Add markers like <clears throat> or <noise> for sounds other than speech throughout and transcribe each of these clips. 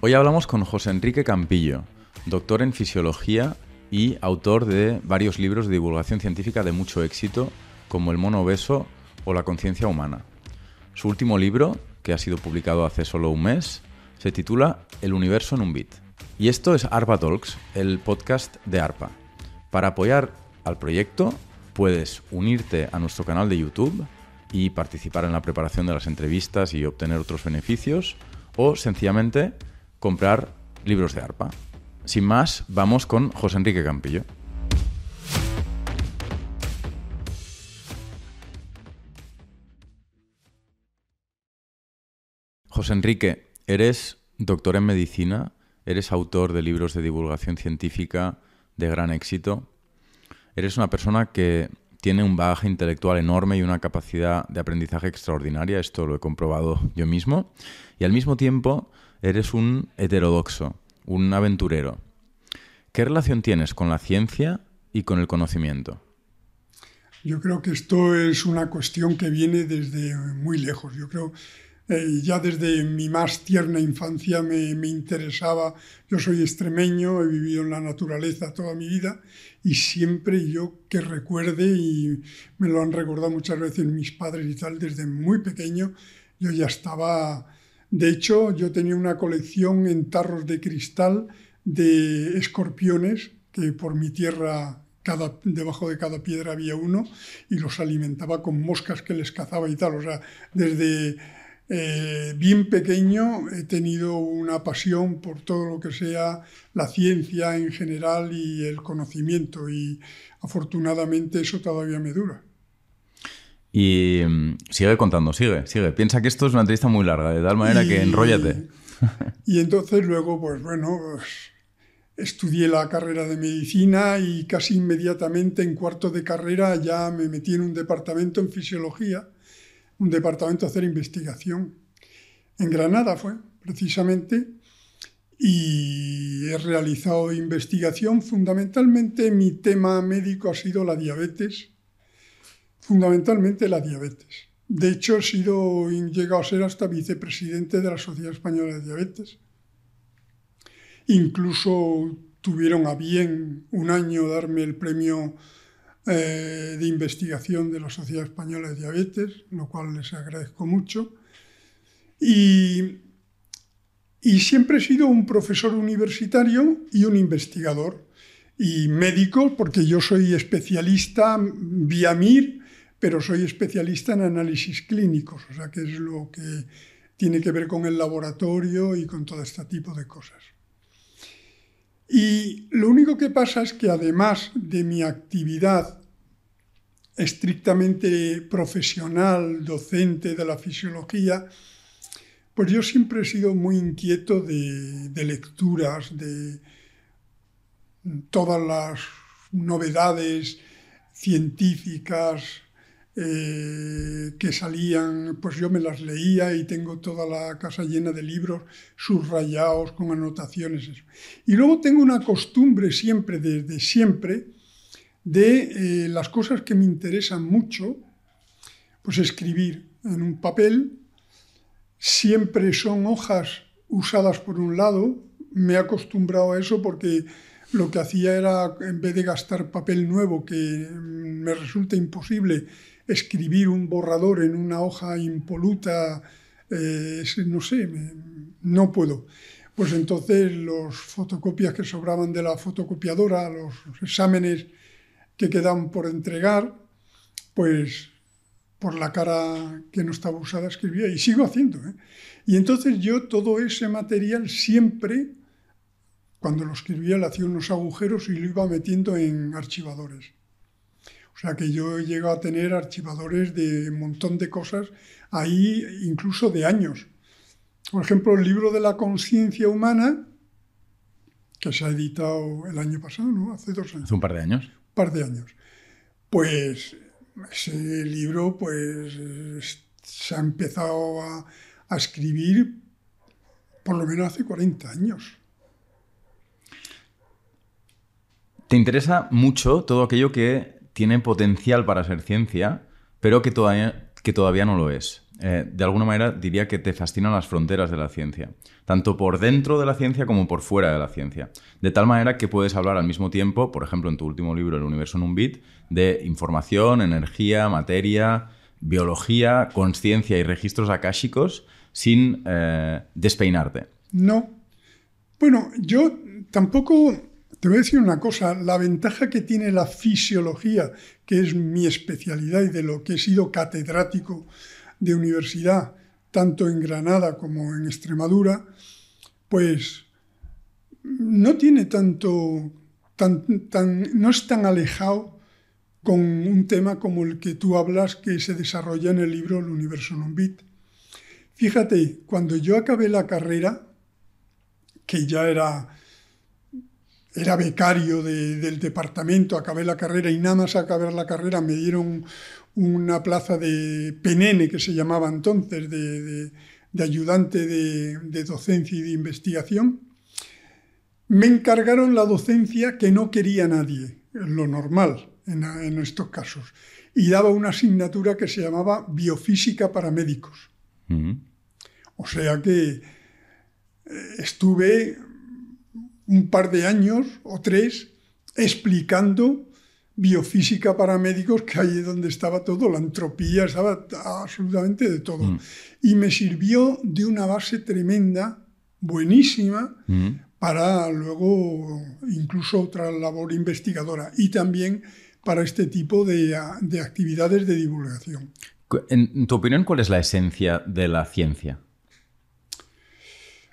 Hoy hablamos con José Enrique Campillo, doctor en fisiología y autor de varios libros de divulgación científica de mucho éxito, como El mono obeso o La conciencia humana. Su último libro, que ha sido publicado hace solo un mes, se titula El universo en un bit. Y esto es ARPA Talks, el podcast de ARPA. Para apoyar al proyecto, puedes unirte a nuestro canal de YouTube y participar en la preparación de las entrevistas y obtener otros beneficios, o sencillamente comprar libros de arpa. Sin más, vamos con José Enrique Campillo. José Enrique, eres doctor en medicina, eres autor de libros de divulgación científica de gran éxito, eres una persona que tiene un bagaje intelectual enorme y una capacidad de aprendizaje extraordinaria, esto lo he comprobado yo mismo, y al mismo tiempo eres un heterodoxo, un aventurero. ¿Qué relación tienes con la ciencia y con el conocimiento? Yo creo que esto es una cuestión que viene desde muy lejos. Yo creo eh, ya desde mi más tierna infancia me, me, interesaba. Yo soy extremeño, he vivido en la naturaleza toda mi vida y siempre yo que recuerde, y me lo han recordado muchas veces mis padres y tal, desde muy pequeño yo ya estaba de hecho, yo tenía una colección en tarros de cristal de escorpiones, que por mi tierra cada, debajo de cada piedra había uno, y los alimentaba con moscas que les cazaba y tal. O sea, desde eh, bien pequeño he tenido una pasión por todo lo que sea la ciencia en general y el conocimiento, y afortunadamente eso todavía me dura. Y mm, sigue contando, sigue, sigue. Piensa que esto es una entrevista muy larga, de tal manera que enróllate. <laughs> Y entonces luego, pues bueno, estudié la carrera de medicina y casi inmediatamente en cuarto de carrera ya me metí en un departamento en fisiología, un departamento a hacer investigación. En Granada fue, precisamente, y he realizado investigación. Fundamentalmente mi tema médico ha sido la diabetes fundamentalmente la diabetes. De hecho, he sido, llegado a ser hasta vicepresidente de la Sociedad Española de Diabetes. Incluso tuvieron a bien un año darme el premio eh, de investigación de la Sociedad Española de Diabetes, lo cual les agradezco mucho. Y, y siempre he sido un profesor universitario y un investigador y médico, porque yo soy especialista vía MIR pero soy especialista en análisis clínicos, o sea que es lo que tiene que ver con el laboratorio y con todo este tipo de cosas. Y lo único que pasa es que además de mi actividad estrictamente profesional, docente de la fisiología, pues yo siempre he sido muy inquieto de, lecturas, de todas las novedades científicas, eh, que salían, pues yo me las leía y tengo toda la casa llena de libros subrayados con anotaciones. Y luego tengo una costumbre siempre, desde siempre, de eh, las cosas que me interesan mucho, pues escribir en un papel. Siempre son hojas usadas por un lado. Me he acostumbrado a eso porque lo que hacía era, en vez de gastar papel nuevo, que me resulta imposible, escribir un borrador en una hoja impoluta, eh, no sé, no puedo. Pues entonces los fotocopias que sobraban de la fotocopiadora, los exámenes que quedan por entregar, pues por la cara que no estaba usada escribía y sigo haciendo. ¿eh? Y entonces yo todo ese material siempre, cuando lo escribía, le hacía unos agujeros y lo iba metiendo en archivadores. O sea que yo he llegado a tener archivadores de un montón de cosas ahí, incluso de años. Por ejemplo, el libro de la conciencia humana, que se ha editado el año pasado, ¿no? Hace dos años. Hace un par de años. Un par de años. Pues ese libro pues se ha empezado a, a escribir por lo menos hace 40 años. ¿Te interesa mucho todo aquello que tiene potencial para ser ciencia, pero que todavía, que todavía no lo es. Eh, de alguna manera diría que te fascinan las fronteras de la ciencia, tanto por dentro de la ciencia como por fuera de la ciencia. De tal manera que puedes hablar al mismo tiempo, por ejemplo, en tu último libro, El universo en un bit, de información, energía, materia, biología, conciencia y registros akáshicos sin eh, despeinarte. No. Bueno, yo tampoco te voy a decir una cosa, la ventaja que tiene la fisiología, que es mi especialidad y de lo que he sido catedrático de universidad, tanto en Granada como en Extremadura, pues no tiene tanto, tan, no es tan alejado con un tema como el que tú hablas que se desarrolla en el libro El universo en un bit. Fíjate, cuando yo acabé la carrera, que ya era, era becario del departamento, acabé la carrera y nada más acabar la carrera me dieron una plaza de penene que se llamaba entonces, de, ayudante de, docencia y de investigación. Me encargaron la docencia que no quería nadie, lo normal en, estos casos, y daba una asignatura que se llamaba biofísica para médicos. O sea que eh, estuve un par de años o tres explicando biofísica para médicos, que ahí es donde estaba todo, la entropía, estaba absolutamente de todo. Mm. Y me sirvió de una base tremenda, buenísima, mm. para luego incluso otra labor investigadora y también para este tipo de, de actividades de divulgación. En tu opinión, ¿cuál es la esencia de la ciencia?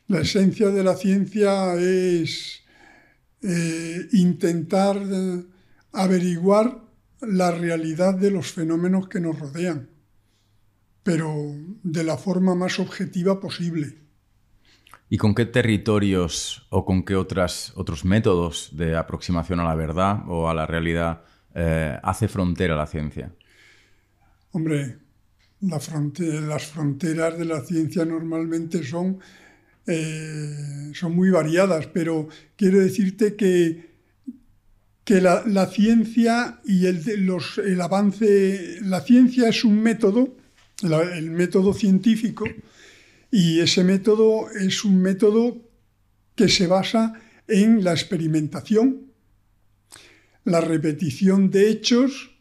La esencia de la ciencia es eh, intentar eh, averiguar la realidad de los fenómenos que nos rodean, pero de la forma más objetiva posible. ¿Y con qué territorios o con qué otras, otros métodos de aproximación a la verdad o a la realidad eh, hace frontera la ciencia? Hombre, las fronteras de la ciencia normalmente son eh, son muy variadas, pero quiero decirte que, que la, ciencia y el, el, avance, la ciencia es un método, el método científico, y ese método es un método que se basa en la experimentación, la repetición de hechos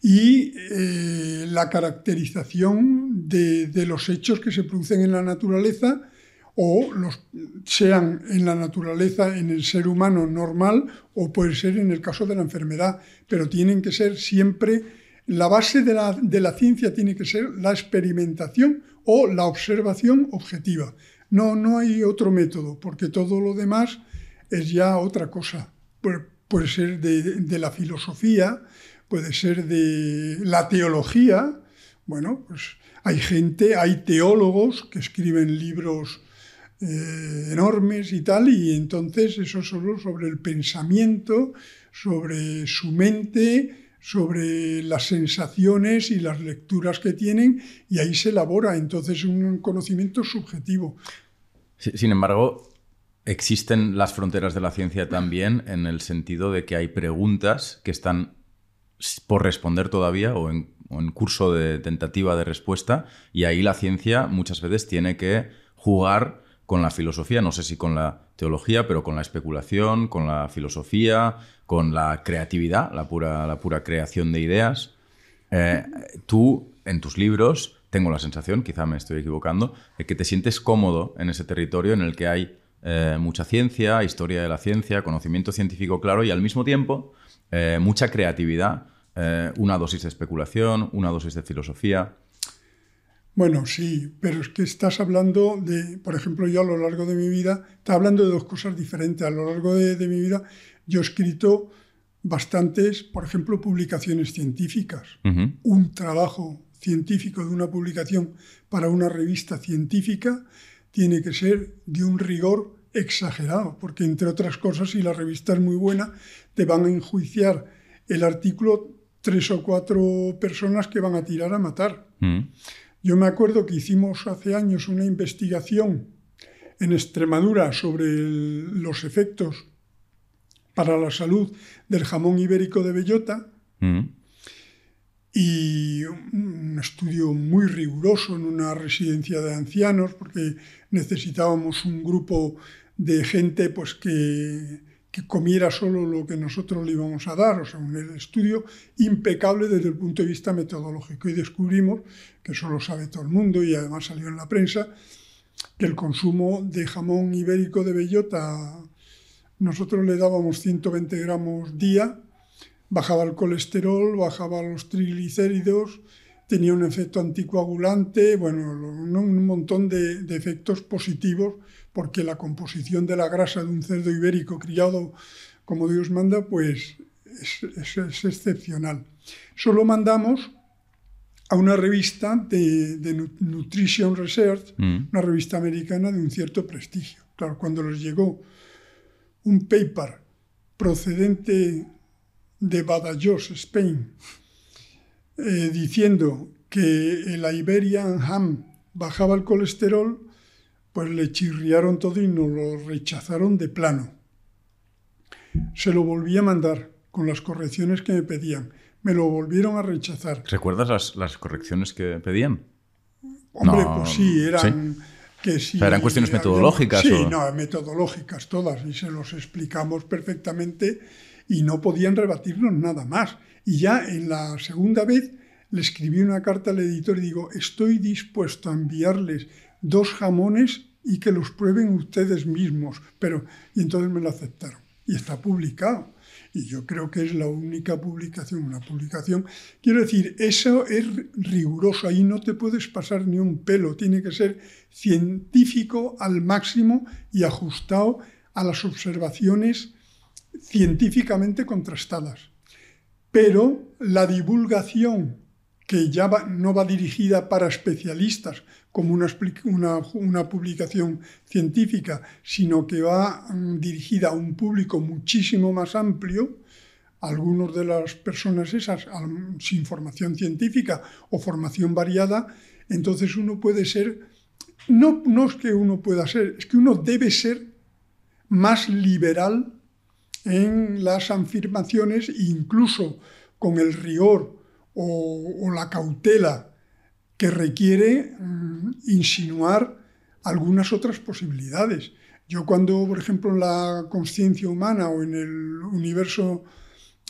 y eh, la caracterización de, de, los hechos que se producen en la naturaleza o los, sean en la naturaleza, en el ser humano normal, o puede ser en el caso de la enfermedad, pero tienen que ser siempre, la base de la, de la ciencia tiene que ser la experimentación o la observación objetiva. No, no hay otro método, porque todo lo demás es ya otra cosa. puede ser de, de la filosofía, puede ser de la teología. Bueno, pues hay gente, hay teólogos que escriben libros eh, enormes y tal, y entonces eso solo sobre el pensamiento, sobre su mente, sobre las sensaciones y las lecturas que tienen, y ahí se elabora entonces un conocimiento subjetivo. Sin embargo, existen las fronteras de la ciencia también en el sentido de que hay preguntas que están por responder todavía o en, o en curso de tentativa de respuesta, y ahí la ciencia muchas veces tiene que jugar con la filosofía, no sé si con la teología, pero con la especulación, con la filosofía, con la creatividad, la pura, la pura creación de ideas. Eh, tú, en tus libros, tengo la sensación, quizá me estoy equivocando, de que te sientes cómodo en ese territorio en el que hay eh, mucha ciencia, historia de la ciencia, conocimiento científico claro y al mismo tiempo eh, mucha creatividad, una dosis de especulación, una dosis de filosofía. Bueno, sí, pero es que estás hablando de, por ejemplo, yo a lo largo de mi vida, estás hablando de dos cosas diferentes. A lo largo de, mi vida yo he escrito bastantes, por ejemplo, publicaciones científicas. Un trabajo científico de una publicación para una revista científica tiene que ser de un rigor exagerado, porque entre otras cosas, si la revista es muy buena, te van a enjuiciar el artículo tres o cuatro personas que van a tirar a matar. Yo me acuerdo que hicimos hace años una investigación en Extremadura sobre los efectos para la salud del jamón ibérico de bellota Mm. Y un estudio muy riguroso en una residencia de ancianos, porque necesitábamos un grupo de gente pues, que, que comiera solo lo que nosotros le íbamos a dar, o sea, un estudio impecable desde el punto de vista metodológico. Y descubrimos, que eso lo sabe todo el mundo y además salió en la prensa, que el consumo de jamón ibérico de bellota, nosotros le dábamos 120 gramos día, bajaba el colesterol, bajaba los triglicéridos, tenía un efecto anticoagulante, bueno, un montón de, de efectos positivos porque la composición de la grasa de un cerdo ibérico criado como Dios manda, pues es, excepcional. Solo mandamos a una revista de, Nutrition Research, mm. una revista americana de un cierto prestigio. Claro, cuando les llegó un paper procedente de Badajoz, Spain, eh, diciendo que el Iberian ham bajaba el colesterol, pues le chirriaron todo y nos lo rechazaron de plano. Se lo volví a mandar con las correcciones que me pedían. Me lo volvieron a rechazar. ¿Recuerdas las, correcciones que pedían? Hombre, pues sí, eran... Que ¿Eran cuestiones metodológicas? Sí, no, metodológicas todas, y se los explicamos perfectamente y no podían rebatirnos nada más. Y ya en la segunda vez le escribí una carta al editor y digo, estoy dispuesto a enviarles dos jamones y que los prueben ustedes mismos. Pero, y entonces me lo aceptaron. Y está publicado. Y yo creo que es la única publicación, una publicación. Quiero decir, eso es riguroso, ahí no te puedes pasar ni un pelo, tiene que ser científico al máximo y ajustado a las observaciones científicamente contrastadas. Pero la divulgación que ya no va dirigida para especialistas como una, una, publicación científica, sino que va mm, dirigida a un público muchísimo más amplio, algunos de las personas esas sin formación científica o formación variada, entonces uno puede ser, no, no es que uno pueda ser, es que uno debe ser más liberal en las afirmaciones incluso con el rigor o, la cautela que requiere insinuar algunas otras posibilidades. Yo cuando, por ejemplo, en la conciencia humana o en el universo,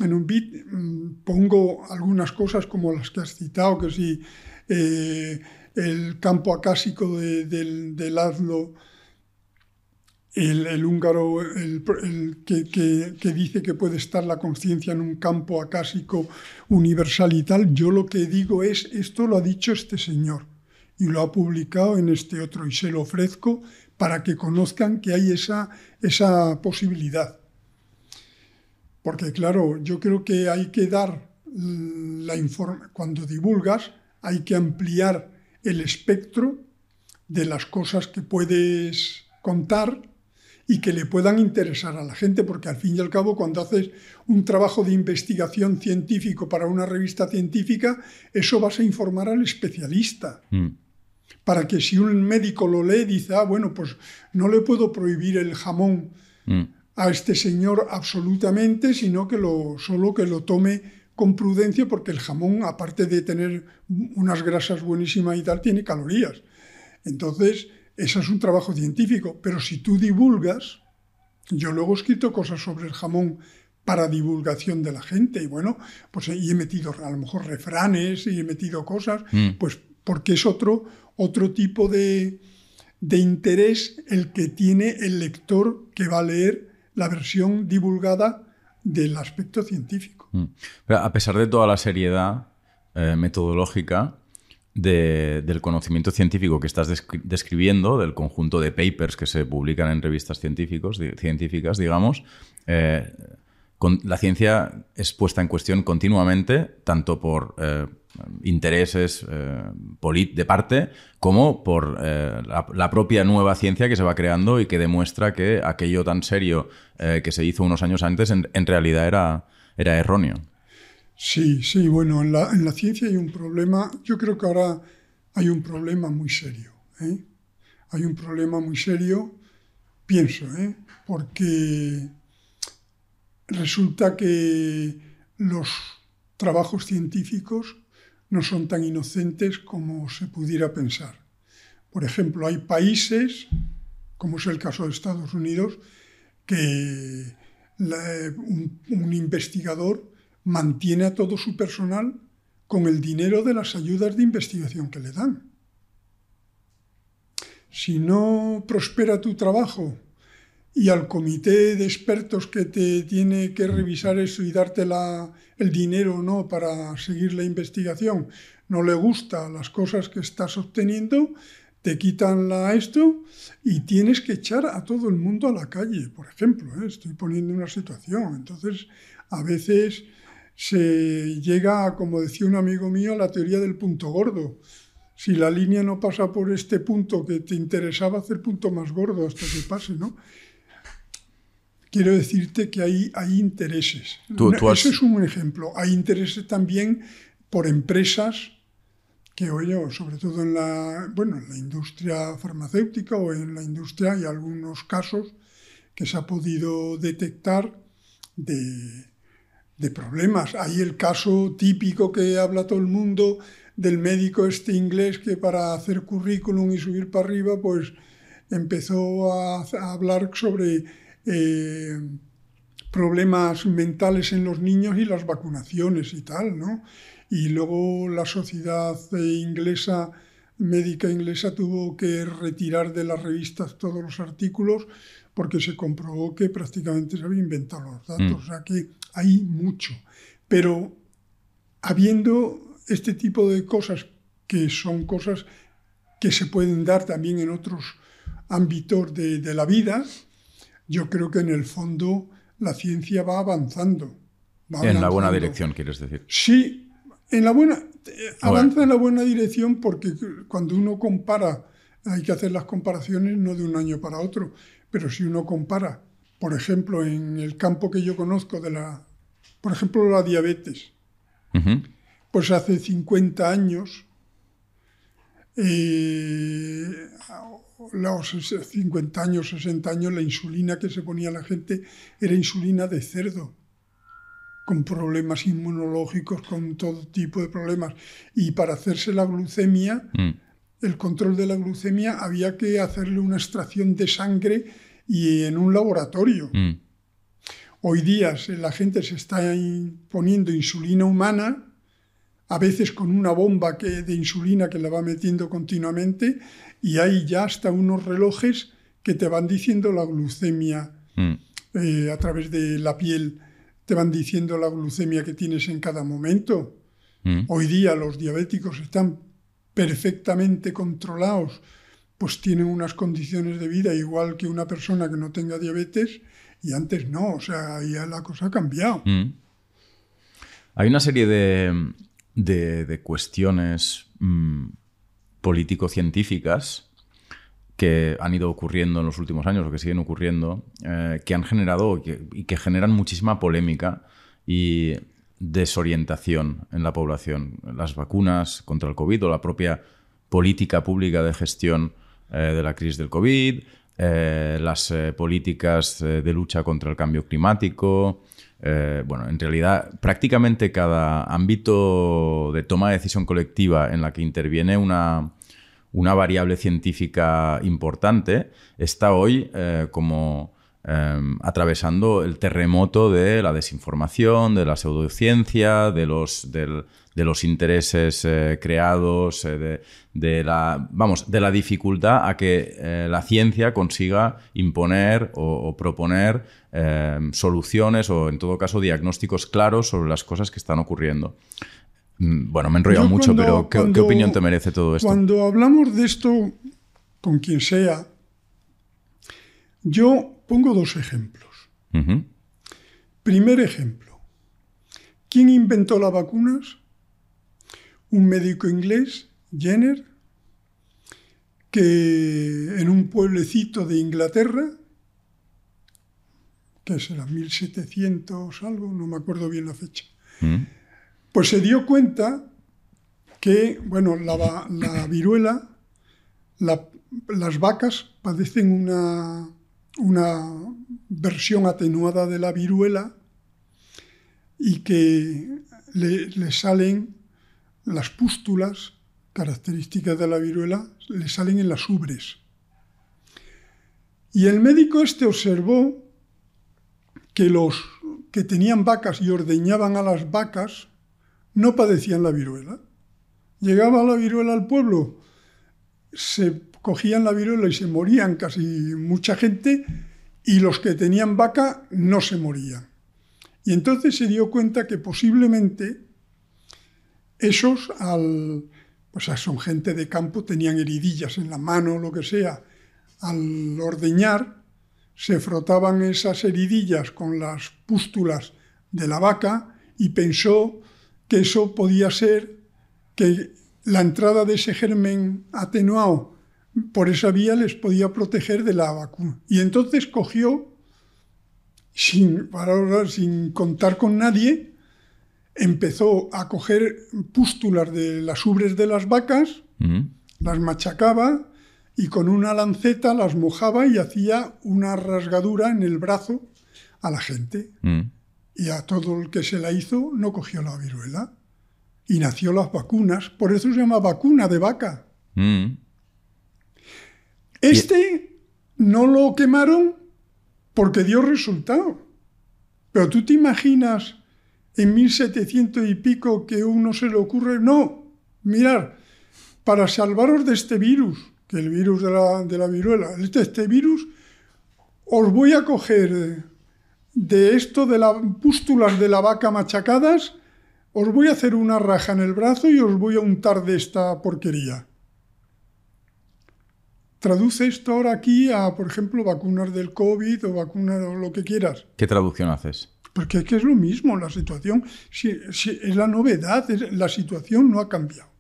en un bit, mm, pongo algunas cosas como las que has citado, que si eh, el campo acásico del, del el, húngaro el, que, dice que puede estar la conciencia en un campo acásico universal y tal, yo lo que digo es, esto lo ha dicho este señor y lo ha publicado en este otro y se lo ofrezco para que conozcan que hay esa, esa posibilidad. Porque claro, yo creo que hay que dar la información, cuando divulgas, hay que ampliar el espectro de las cosas que puedes contar y que le puedan interesar a la gente, porque al fin y al cabo cuando haces un trabajo de investigación científico para una revista científica, eso vas a informar al especialista. Mm. Para que si un médico lo lee, dice, ah, bueno, pues no le puedo prohibir el jamón mm. a este señor absolutamente, sino que lo, solo que lo tome con prudencia, porque el jamón, aparte de tener unas grasas buenísimas y tal, tiene calorías. Entonces, eso es un trabajo científico, pero si tú divulgas, yo luego he escrito cosas sobre el jamón para divulgación de la gente y bueno, pues y he metido a lo mejor refranes y he metido cosas, mm. pues porque es otro, otro tipo de, de interés el que tiene el lector que va a leer la versión divulgada del aspecto científico. Mm. Pero a pesar de toda la seriedad eh, metodológica, del conocimiento científico que estás describiendo, del conjunto de papers que se publican en revistas científicos, científicas, digamos, eh, la ciencia es puesta en cuestión continuamente, tanto por eh, intereses eh, de parte como por la, propia nueva ciencia que se va creando y que demuestra que aquello tan serio que se hizo unos años antes en, en realidad era, era erróneo. Sí, sí, bueno, en la, en la, ciencia hay un problema, yo creo que ahora hay un problema muy serio. ¿eh? Hay un problema muy serio, pienso, ¿eh? porque resulta que los trabajos científicos no son tan inocentes como se pudiera pensar. Por ejemplo, hay países, como es el caso de Estados Unidos, que un, investigador mantiene a todo su personal con el dinero de las ayudas de investigación que le dan. Si no prospera tu trabajo y al comité de expertos que te tiene que revisar eso y darte el dinero no para seguir la investigación no le gusta las cosas que estás obteniendo, te quitan la esto y tienes que echar a todo el mundo a la calle, por ejemplo. ¿eh? Estoy poniendo una situación. Entonces, a veces se llega, como decía un amigo mío, a la teoría del punto gordo. Si la línea no pasa por este punto que te interesaba, hacer punto más gordo hasta que pase, ¿no? Quiero decirte que hay, hay intereses. Ese es un ejemplo. Hay intereses también por empresas que oye, sobre todo en la, bueno, en la industria farmacéutica o en la industria hay algunos casos que se ha podido detectar de, de problemas. Hay el caso típico que habla todo el mundo del médico este inglés que para hacer currículum y subir para arriba, pues empezó a, hablar sobre eh, problemas mentales en los niños y las vacunaciones y tal, ¿no? y luego la sociedad inglesa, médica inglesa, tuvo que retirar de las revistas todos los artículos porque se comprobó que prácticamente se había inventado los datos. Mm. O sea que hay mucho. Pero habiendo este tipo de cosas que son cosas que se pueden dar también en otros ámbitos de, de la vida, yo creo que en el fondo la ciencia va avanzando. en la buena dirección, quieres decir. Sí, en la buena, avanza en la buena dirección porque cuando uno compara, hay que hacer las comparaciones no de un año para otro, pero si uno compara, por ejemplo, en el campo que yo conozco de la, por ejemplo, la diabetes, pues hace 50 años, eh, los 50 años, 60 años, la insulina que se ponía la gente era insulina de cerdo con problemas inmunológicos, con todo tipo de problemas. Y para hacerse la glucemia, mm. el control de la glucemia, había que hacerle una extracción de sangre y en un laboratorio. Mm. Hoy día la gente se está poniendo insulina humana, a veces con una bomba que, de insulina que la va metiendo continuamente, y hay ya hasta unos relojes que te van diciendo la glucemia mm. eh, a través de la piel te van diciendo la glucemia que tienes en cada momento. Mm. Hoy día los diabéticos están perfectamente controlados, pues tienen unas condiciones de vida igual que una persona que no tenga diabetes y antes no, o sea, ya la cosa ha cambiado. Mm. Hay una serie de, de, cuestiones mm, político-científicas que han ido ocurriendo en los últimos años o que siguen ocurriendo, eh, que han generado y que, generan muchísima polémica y desorientación en la población. Las vacunas contra el COVID o la propia política pública de gestión de la crisis del COVID, eh, las políticas de lucha contra el cambio climático. bueno, en realidad prácticamente cada ámbito de toma de decisión colectiva en la que interviene una, una variable científica importante, está hoy eh, como atravesando el terremoto de la desinformación, de la pseudociencia, de los, de los intereses eh, creados, eh, de, la, vamos, de la dificultad a que la ciencia consiga imponer o proponer soluciones o, en todo caso, diagnósticos claros sobre las cosas que están ocurriendo. Mm, bueno, me he enrollado mucho, pero ¿qué, opinión te merece todo esto? Cuando hablamos de esto con quien sea, yo pongo dos ejemplos. Primer ejemplo. ¿Quién inventó las vacunas? Un médico inglés, Jenner, que en un pueblecito de Inglaterra, que será 1700 algo, no me acuerdo bien la fecha, pues se dio cuenta que, bueno, la, viruela, las vacas padecen una, versión atenuada de la viruela y que le, salen las pústulas, características de la viruela, le salen en las ubres. Y el médico este observó que los que tenían vacas y ordeñaban a las vacas no padecían la viruela. Llegaba la viruela al pueblo, se cogían la viruela y se morían casi mucha gente, y los que tenían vaca no se morían. Y entonces se dio cuenta que posiblemente esos, al, pues son gente de campo, tenían heridillas en la mano o lo que sea, al ordeñar se frotaban esas heridillas con las pústulas de la vaca y pensó que eso podía ser que la entrada de ese germen atenuado por esa vía les podía proteger de la vacuna. Y entonces cogió, sin, sin contar con nadie, empezó a coger pústulas de las ubres de las vacas, las machacaba y con una lanceta las mojaba y hacía una rasgadura en el brazo a la gente. Y a todo el que se la hizo no cogió la viruela. Y nació las vacunas. Por eso se llama vacuna de vaca. Este no lo quemaron porque dio resultado. Pero tú te imaginas en 1700 y pico que uno se le ocurre, no, mirar, para salvaros de este virus, que el virus de la, de la viruela, este, virus, os voy a coger de esto de las pústulas de la vaca machacadas, os voy a hacer una raja en el brazo y os voy a untar de esta porquería. Traduce esto ahora aquí a, por ejemplo, vacunas del COVID o vacunas o lo que quieras. ¿Qué traducción haces? Porque es que es lo mismo, la situación si, es la novedad, la situación no ha cambiado.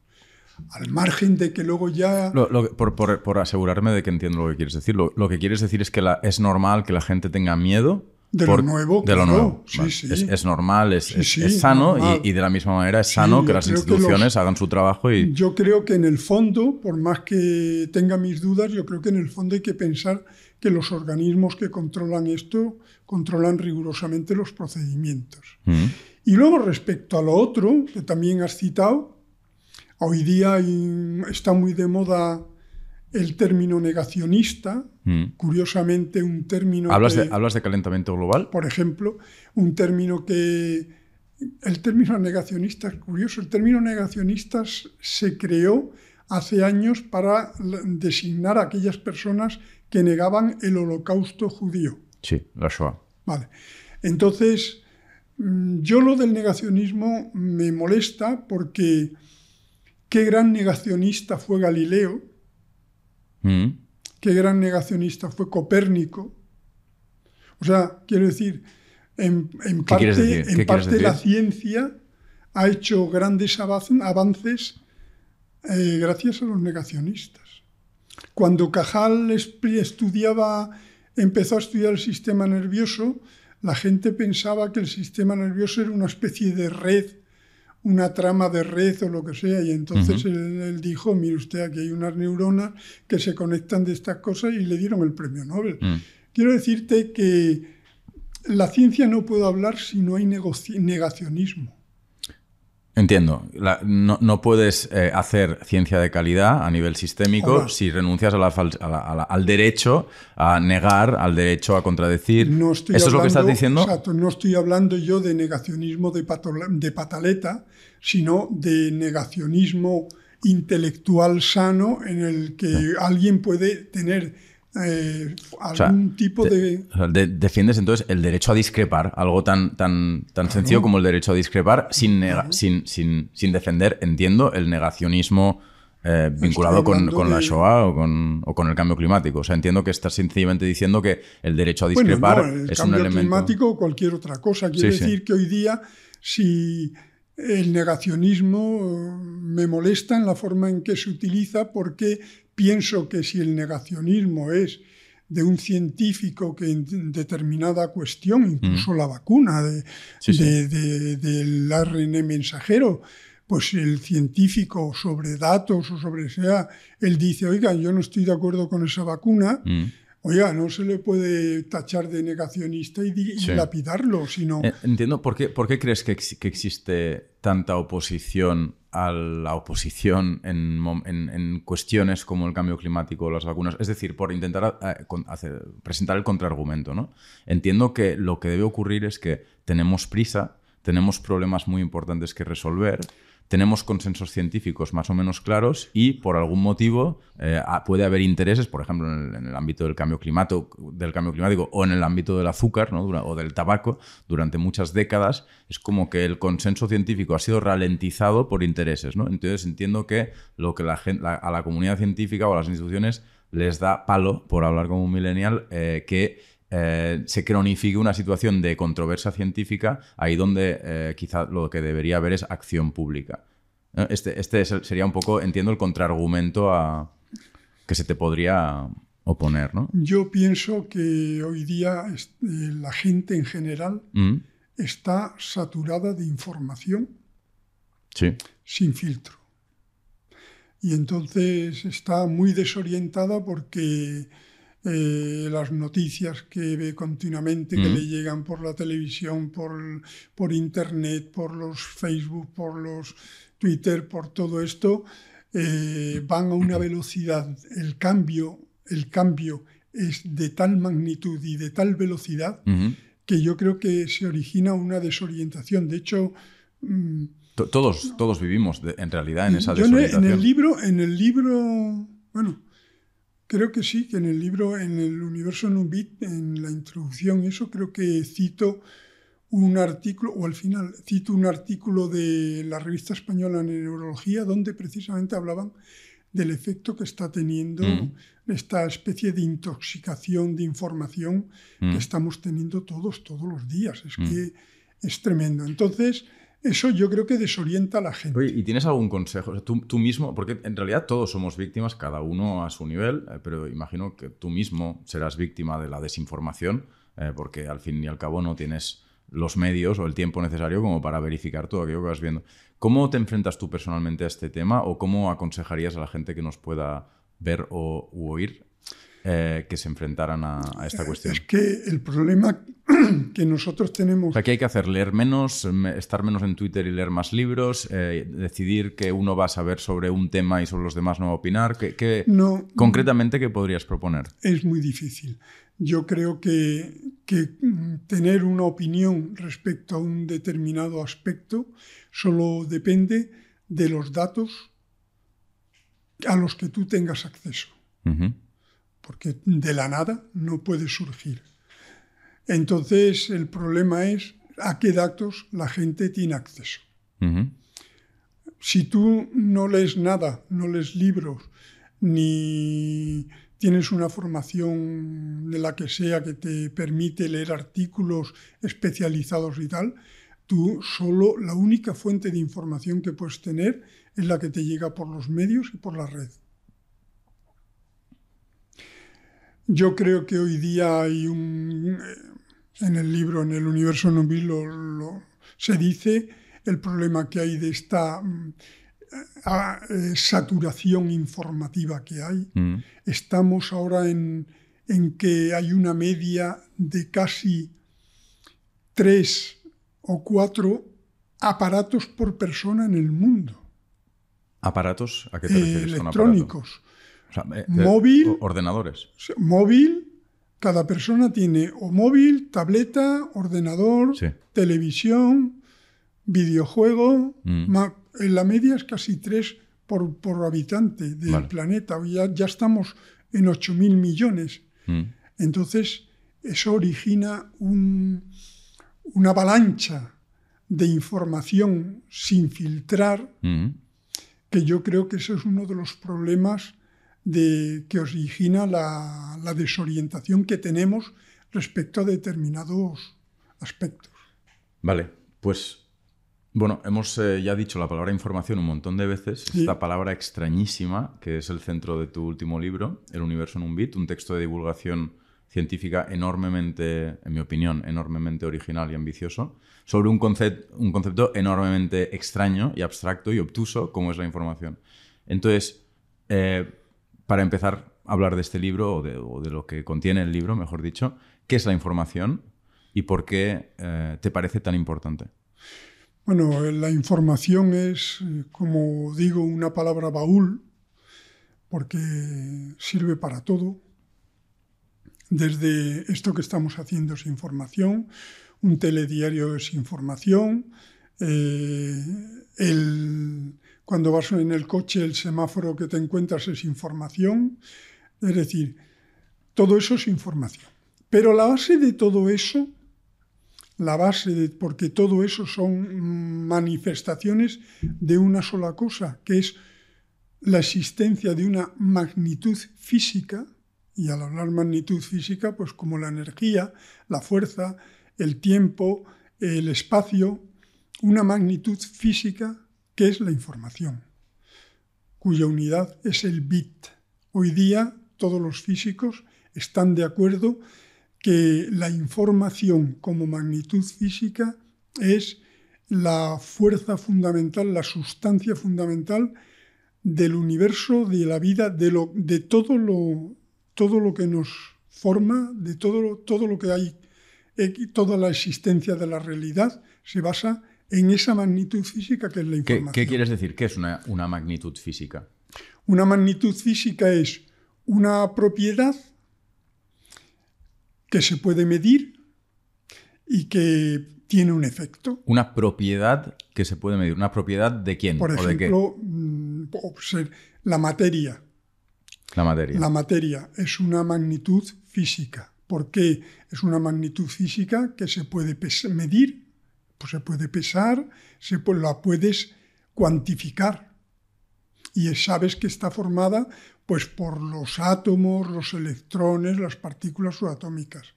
Al margen de que luego ya... por, asegurarme de que entiendo lo que quieres decir, lo, que quieres decir es que es normal que la gente tenga miedo de lo nuevo. De lo nuevo. Es, normal, es, sano Y, de la misma manera es sano que las instituciones hagan su trabajo. y Yo creo que en el fondo, por más que tenga mis dudas, yo creo que en el fondo hay que pensar que los organismos que controlan esto controlan rigurosamente los procedimientos. Mm. Y luego respecto a lo otro, que también has citado, hoy día está muy de moda el término negacionista, mm. curiosamente un término... ¿Hablas, de, ¿Hablas de calentamiento global? Por ejemplo, un término que... El término negacionista es curioso. El término negacionista se creó hace años para designar a aquellas personas que negaban el holocausto judío. Sí, la Shoah. Vale. Entonces, mm, yo lo del negacionismo me molesta porque qué gran negacionista fue Galileo, Mm. Qué gran negacionista fue Copérnico. O sea, quiero decir, en, parte, la ciencia ha hecho grandes avances eh, gracias a los negacionistas. Cuando Cajal estudiaba, empezó a estudiar el sistema nervioso, la gente pensaba que el sistema nervioso era una especie de red una trama de red o lo que sea, y entonces él, dijo, mire usted, aquí hay unas neuronas que se conectan de estas cosas y le dieron el premio Nobel. Mm. Quiero decirte que la ciencia no puede hablar si no hay negacionismo. Entiendo. no, puedes eh, hacer ciencia de calidad a nivel sistémico si renuncias al derecho a negar, al derecho a contradecir. ¿Eso es lo que estás diciendo? Exacto. No estoy hablando yo de negacionismo de, de pataleta, sino de negacionismo intelectual sano en el que alguien puede tener eh, algún tipo de... Defiendes entonces el derecho a discrepar, algo tan, tan, tan sencillo como el derecho a discrepar, sin, sin, sin, sin, defender, entiendo, el negacionismo eh, vinculado con, con, la Shoah o con, o con, el cambio climático. O sea, entiendo que estás sencillamente diciendo que el derecho a discrepar es un elemento... climático o cualquier otra cosa. Quiere decir que hoy día, si el negacionismo me molesta en la forma en que se utiliza porque pienso que si el negacionismo es de un científico que en determinada cuestión, incluso mm. la vacuna de, del ARN mensajero, pues el científico sobre datos o sobre sea, él dice, oiga, yo no estoy de acuerdo con esa vacuna, mm. Oiga, no se le puede tachar de negacionista y, lapidarlo, sino... Eh, entiendo, ¿por qué, por qué crees que, que, existe tanta oposición a la oposición en, en, cuestiones como el cambio climático o las vacunas? Es decir, por intentar eh, presentar el contraargumento, ¿no? Entiendo que lo que debe ocurrir es que tenemos prisa, tenemos problemas muy importantes que resolver tenemos consensos científicos más o menos claros y por algún motivo eh, puede haber intereses, por ejemplo, en el, ámbito del cambio, climático, del cambio climático o en el ámbito del azúcar ¿no? o del tabaco, durante muchas décadas es como que el consenso científico ha sido ralentizado por intereses. ¿no? Entonces entiendo que lo que la, a la comunidad científica o a las instituciones les da palo, por hablar como un millennial, eh, que eh, se cronifique una situación de controversia científica ahí donde eh, quizá lo que debería haber es acción pública. Este, este sería un poco, entiendo, el contraargumento a que se te podría oponer, ¿no? Yo pienso que hoy día eh, la gente en general mm. está saturada de información sin filtro. Y entonces está muy desorientada porque eh, las noticias que ve continuamente, que le llegan por la televisión, por, por internet, por los Facebook, por los Twitter, por todo esto, eh, van a una velocidad. El cambio, el cambio es de tal magnitud y de tal velocidad que yo creo que se origina una desorientación. De hecho, mm, todos, todos vivimos en realidad en esa desorientación. En el libro, en el libro, bueno, Creo que sí, que en el libro, en el universo Numbit, en la introducción, eso creo que cito un artículo, o al final cito un artículo de la revista española de Neurología, donde precisamente hablaban del efecto que está teniendo mm. esta especie de intoxicación de información que mm. estamos teniendo todos, todos los días. Es mm. que es tremendo. Entonces, eso yo creo que desorienta a la gente. Oye, ¿y tienes algún consejo? tú, mismo, porque en realidad todos somos víctimas, cada uno a su nivel, eh, pero imagino que tú mismo serás víctima de la desinformación, eh, porque al fin y al cabo no tienes los medios o el tiempo necesario como para verificar todo aquello que vas viendo. ¿Cómo te enfrentas tú personalmente a este tema o cómo aconsejarías a la gente que nos pueda ver o oír eh, que se enfrentaran a, esta cuestión? Es que el problema <clears throat> que nosotros tenemos... O sea, ¿qué hay que hacer? ¿Leer menos? ¿Estar menos en Twitter y leer más libros? Eh, ¿Decidir que uno va a saber sobre un tema y sobre los demás no va a opinar? ¿Qué, no, concretamente, qué podrías proponer? Es muy difícil. Yo creo que, que tener una opinión respecto a un determinado aspecto solo depende de los datos a los que tú tengas acceso porque de la nada no puede surgir. Entonces el problema es a qué datos la gente tiene acceso. Si tú no lees nada, no lees libros, ni tienes una formación de la que sea que te permite leer artículos especializados y tal, tú solo la única fuente de información que puedes tener es la que te llega por los medios y por la red. Yo creo que hoy día hay un, en el libro, en el universo Nubil, lo, se dice el problema que hay de esta mm, eh, saturación informativa que hay. Mm. Estamos ahora en, en que hay una media de casi tres o cuatro aparatos por persona en el mundo. ¿Aparatos? ¿A qué te refieres electrónicos. Eh, móvil. Ordenadores. Móvil. Cada persona tiene o móvil, tableta, ordenador, televisión, videojuego. Mm. En la media es casi tres por, por habitante del planeta. Ya, ya estamos en 8.000 millones. Mm. Entonces, eso origina una avalancha de información sin filtrar, mm. que yo creo que eso es uno de los problemas de, que origina la, desorientación que tenemos respecto a determinados aspectos. Vale, pues bueno, hemos eh, ya dicho la palabra información un montón de veces, esta palabra extrañísima que es el centro de tu último libro, El universo en un bit, un texto de divulgación científica enormemente, en mi opinión, enormemente original y ambicioso, sobre un, un concepto enormemente extraño y abstracto y obtuso como es la información. Entonces, eh, para empezar, hablar de este libro o de, lo que contiene el libro, mejor dicho, qué es la información y por qué eh, te parece tan importante. Bueno, la información es, como digo, una palabra baúl, porque sirve para todo. Desde esto que estamos haciendo es información, un telediario es información, eh, cuando vas en el coche el semáforo que te encuentras es información, es decir, todo eso es información. Pero la base de todo eso la base, de, porque todo eso son manifestaciones de una sola cosa, que es la existencia de una magnitud física, y al hablar magnitud física, pues como la energía, la fuerza, el tiempo, el espacio, una magnitud física es la información, cuya unidad es el bit. Hoy día todos los físicos están de acuerdo que la información como magnitud física es la fuerza fundamental, la sustancia fundamental del universo, de la vida, de, lo, de todo, lo, todo lo que nos forma, de todo, todo lo que hay, eh, toda la existencia de la realidad se basa en esa magnitud física que es la información. ¿Qué, quieres decir? ¿Qué es una, una magnitud física? Una magnitud física es una propiedad que se puede medir y que tiene un efecto. Una propiedad que se puede medir. ¿Una propiedad de quién? Por ejemplo, mm, la materia. La materia. La materia es una magnitud física. ¿Por qué es una magnitud física que se puede medir? Pues se puede pesar, se, la puedes cuantificar. Y sabes que está formada pues por los átomos, los electrones, las partículas subatómicas.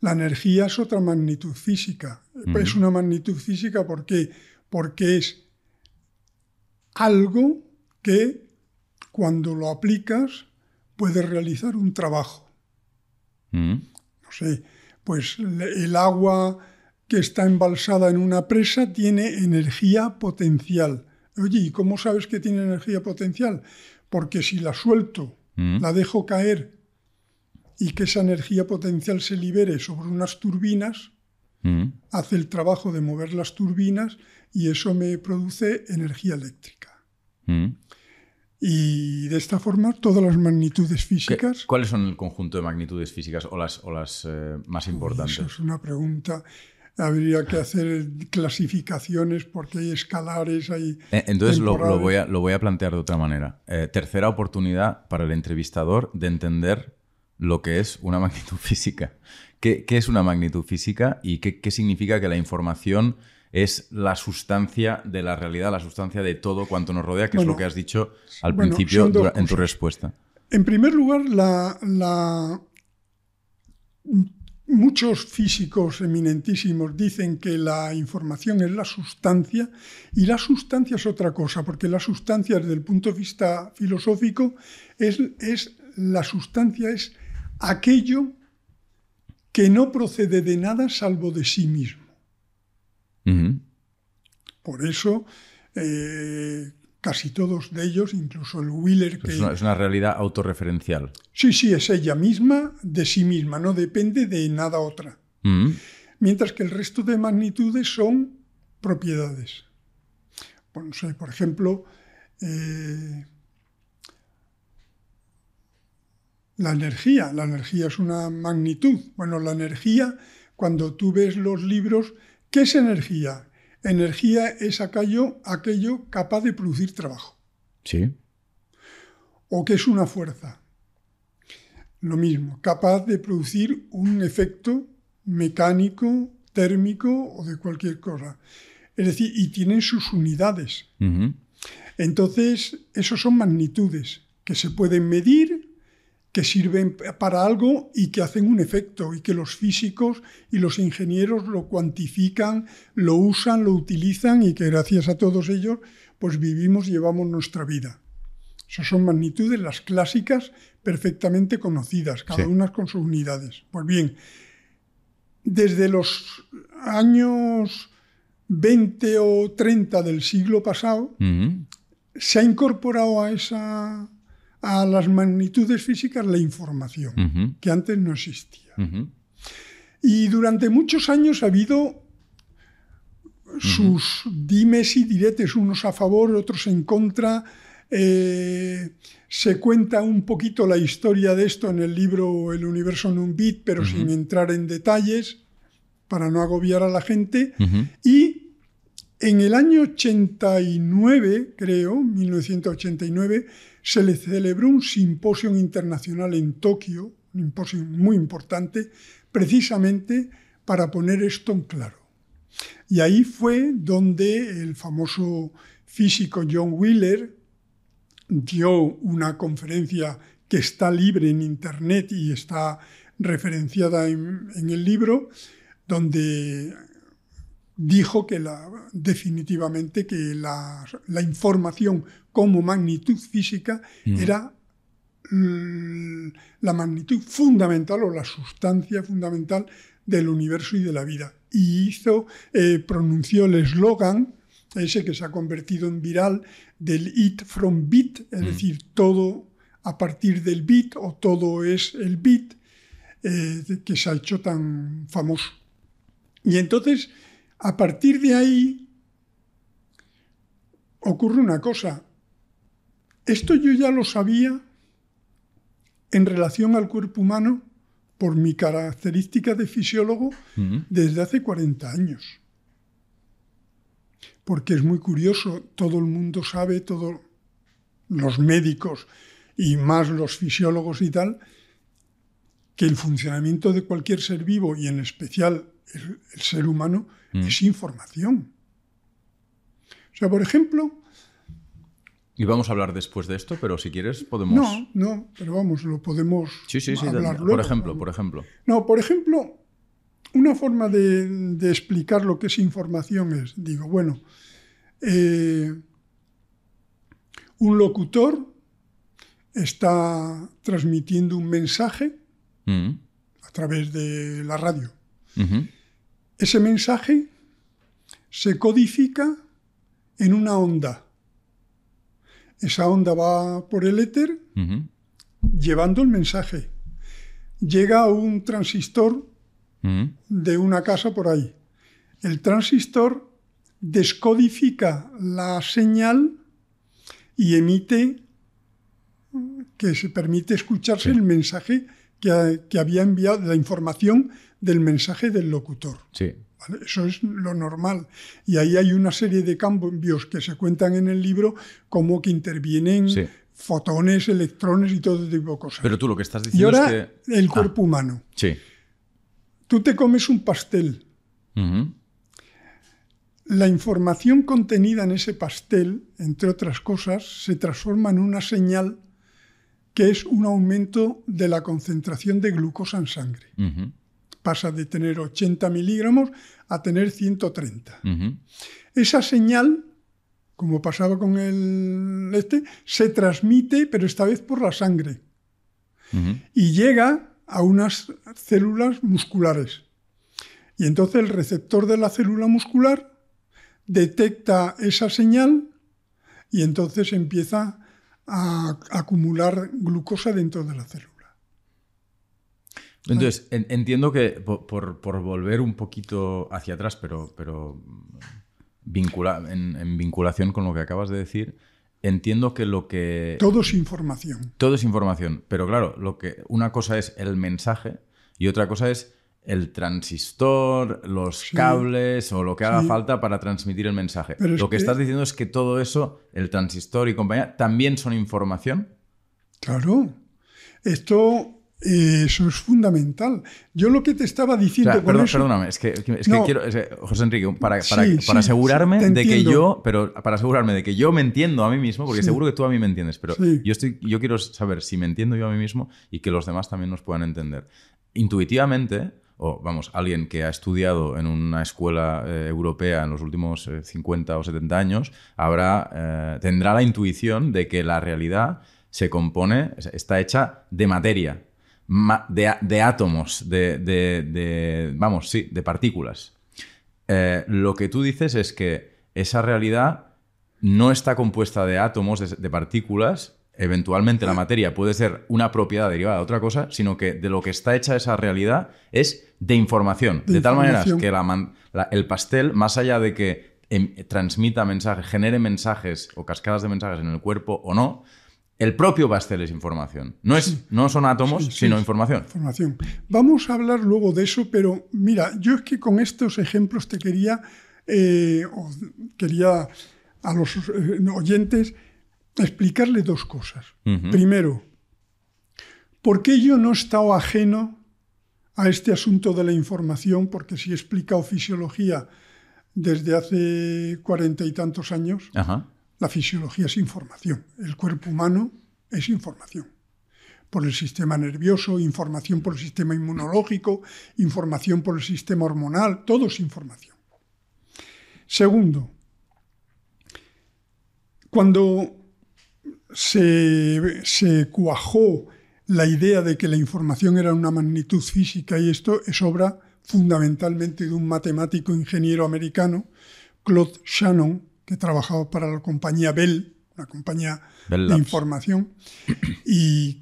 La energía es otra magnitud física. Es una magnitud física ¿por porque es algo que cuando lo aplicas puede realizar un trabajo. No sé, pues el agua que está embalsada en una presa tiene energía potencial. Oye, ¿y cómo sabes que tiene energía potencial? porque si la suelto, mm. la dejo caer y que esa energía potencial se libere sobre unas turbinas, mm. hace el trabajo de mover las turbinas y eso me produce energía eléctrica. Mm. Y de esta forma todas las magnitudes físicas... ¿Cuáles son el conjunto de magnitudes físicas o las, o las eh, más importantes? Eso es una pregunta habría que hacer clasificaciones porque hay escalares, hay... Eh, entonces lo, voy a, lo, voy a, plantear de otra manera. Eh, tercera oportunidad para el entrevistador de entender lo que es una magnitud física. ¿Qué, es una magnitud física y qué, significa que la información es la sustancia de la realidad, la sustancia de todo cuanto nos rodea, que es lo que has dicho al principio en tu respuesta? En primer lugar, la, la Muchos físicos eminentísimos dicen que la información es la sustancia y la sustancia es otra cosa, porque la sustancia desde el punto de vista filosófico es, es la sustancia es aquello que no procede de nada salvo de sí mismo. Por eso eh, casi todos de ellos, incluso el Wheeler. Que... Es, una, realidad autorreferencial. Sí, sí, es ella misma de sí misma, no depende de nada otra. Mm. Mientras que el resto de magnitudes son propiedades. Bueno, sé, por ejemplo, eh, la energía. La energía es una magnitud. Bueno, la energía, cuando tú ves los libros, ¿qué es energía? Energía es aquello, aquello capaz de producir trabajo. Sí. O que es una fuerza. Lo mismo, capaz de producir un efecto mecánico, térmico o de cualquier cosa. Es decir, y tienen sus unidades. Entonces, esos son magnitudes que se pueden medir que sirven para algo y que hacen un efecto y que los físicos y los ingenieros lo cuantifican, lo usan, lo utilizan y que gracias a todos ellos pues vivimos, llevamos nuestra vida. Esas son magnitudes, las clásicas, perfectamente conocidas, cada una con sus unidades. Pues bien, desde los años 20 o 30 del siglo pasado, se ha incorporado a esa a las magnitudes físicas la información, que antes no existía. Y durante muchos años ha habido sus dimes y diretes, unos a favor, otros en contra. Eh, se cuenta un poquito la historia de esto en el libro El universo en un bit, pero sin entrar en detalles para no agobiar a la gente. Y en el año 89, creo, 1989, se le celebró un simposio internacional en Tokio, un simposio muy importante, precisamente para poner esto en claro. Y ahí fue donde el famoso físico John Wheeler dio una conferencia que está libre en Internet y está referenciada en, en el libro, donde dijo que la, definitivamente que la, la información como magnitud física era l- la magnitud fundamental o la sustancia fundamental del universo y de la vida. Y hizo, eh, pronunció el eslogan, ese que se ha convertido en viral, del it from bit, es decir, todo a partir del bit o todo es el bit, eh, que se ha hecho tan famoso. Y entonces, a partir de ahí, ocurre una cosa. Esto yo ya lo sabía en relación al cuerpo humano por mi característica de fisiólogo desde hace 40 años. Porque es muy curioso, todo el mundo sabe, todos los médicos y más los fisiólogos y tal, que el funcionamiento de cualquier ser vivo y en especial el, el ser humano es información. O sea, por ejemplo, Y vamos a hablar después de esto, pero si quieres podemos... no, no, pero vamos, lo podemos Sí, sí, sí. hablar por luego. ejemplo, por ejemplo. No, por ejemplo, una forma de, de explicar lo que es información es, digo, bueno, eh, un locutor está transmitiendo un mensaje Ujú, a través de la radio. ujú, Ese mensaje se codifica en una onda. Esa onda va por el éter llevando el mensaje. Llega a un transistor de una casa por ahí. El transistor descodifica la señal y emite que se permite escucharse el mensaje que, ha- que había enviado, la información del mensaje del locutor. Sí. ¿vale? Eso es lo normal. Y ahí hay una serie de cambios que se cuentan en el libro, como que intervienen Sí. fotones, electrones y todo tipo de cosas. Pero tú lo que estás y diciendo ahora es que... el Ah, cuerpo humano. sí. Tú te comes un pastel. La información contenida en ese pastel, entre otras cosas, se transforma en una señal que es un aumento de la concentración de glucosa en sangre. Pasa de tener 80 miligramos a tener 130. ujú. Esa señal, como pasaba con el este, se transmite, pero esta vez por la sangre, y llega a unas células musculares. Y entonces el receptor de la célula muscular detecta esa señal y entonces empieza a acumular glucosa dentro de la célula. Entonces, en- entiendo que po- por, por volver un poquito hacia atrás, pero, pero vincula- en, en vinculación con lo que acabas de decir, entiendo que lo que... Todo es información. Todo es información, pero claro, lo que una cosa es el mensaje y otra cosa es el transistor, los Sí. cables o lo que haga Sí. falta para transmitir el mensaje. Pero lo que, que- estás diciendo es que todo eso, el transistor y compañía, también son información. Claro. Esto, eh, eso es fundamental. Yo lo que te estaba O diciendo sea, perdón- eso- perdóname, es que, es que quiero, es que, José Enrique, para, para, Sí, para sí, asegurarme de que yo, pero para asegurarme de que yo me entiendo a mí mismo, porque seguro que tú a mí me entiendes, pero yo estoy, yo quiero saber si me entiendo yo a mí mismo y que los demás también nos puedan entender. Intuitivamente, o vamos, alguien que ha estudiado en una escuela eh, europea en los últimos eh, 50 o 70 años, habrá, eh, tendrá la intuición de que la realidad se compone, está hecha de materia, ma- de, de átomos, de, de- vamos, sí, de partículas. Eh, lo que tú dices es que esa realidad no está compuesta de átomos, de partículas, eventualmente la materia puede ser una propiedad derivada de otra cosa, sino que de lo que está hecha esa realidad es de información. De, tal manera que el pastel, más allá de que em, transmita mensajes, genere mensajes o cascadas de mensajes en el cuerpo o no, el propio pastel es información. No, es, no son átomos, sino información. Información. Vamos a hablar luego de eso, pero mira, yo es que con estos ejemplos te quería, eh, quería a los eh, oyentes explicarle dos cosas. Primero, ¿por qué yo no he estado ajeno a este asunto de la información? Porque si he explicado fisiología desde hace cuarenta y tantos años, la fisiología es información. El cuerpo humano es información. Por el sistema nervioso, información por el sistema inmunológico, información por el sistema hormonal, todo es información. Segundo, cuando se, cuajó la idea de que la información era una magnitud física y esto es obra fundamentalmente de un matemático ingeniero americano, Claude Shannon, que trabajaba para la compañía Bell, una compañía de información, y,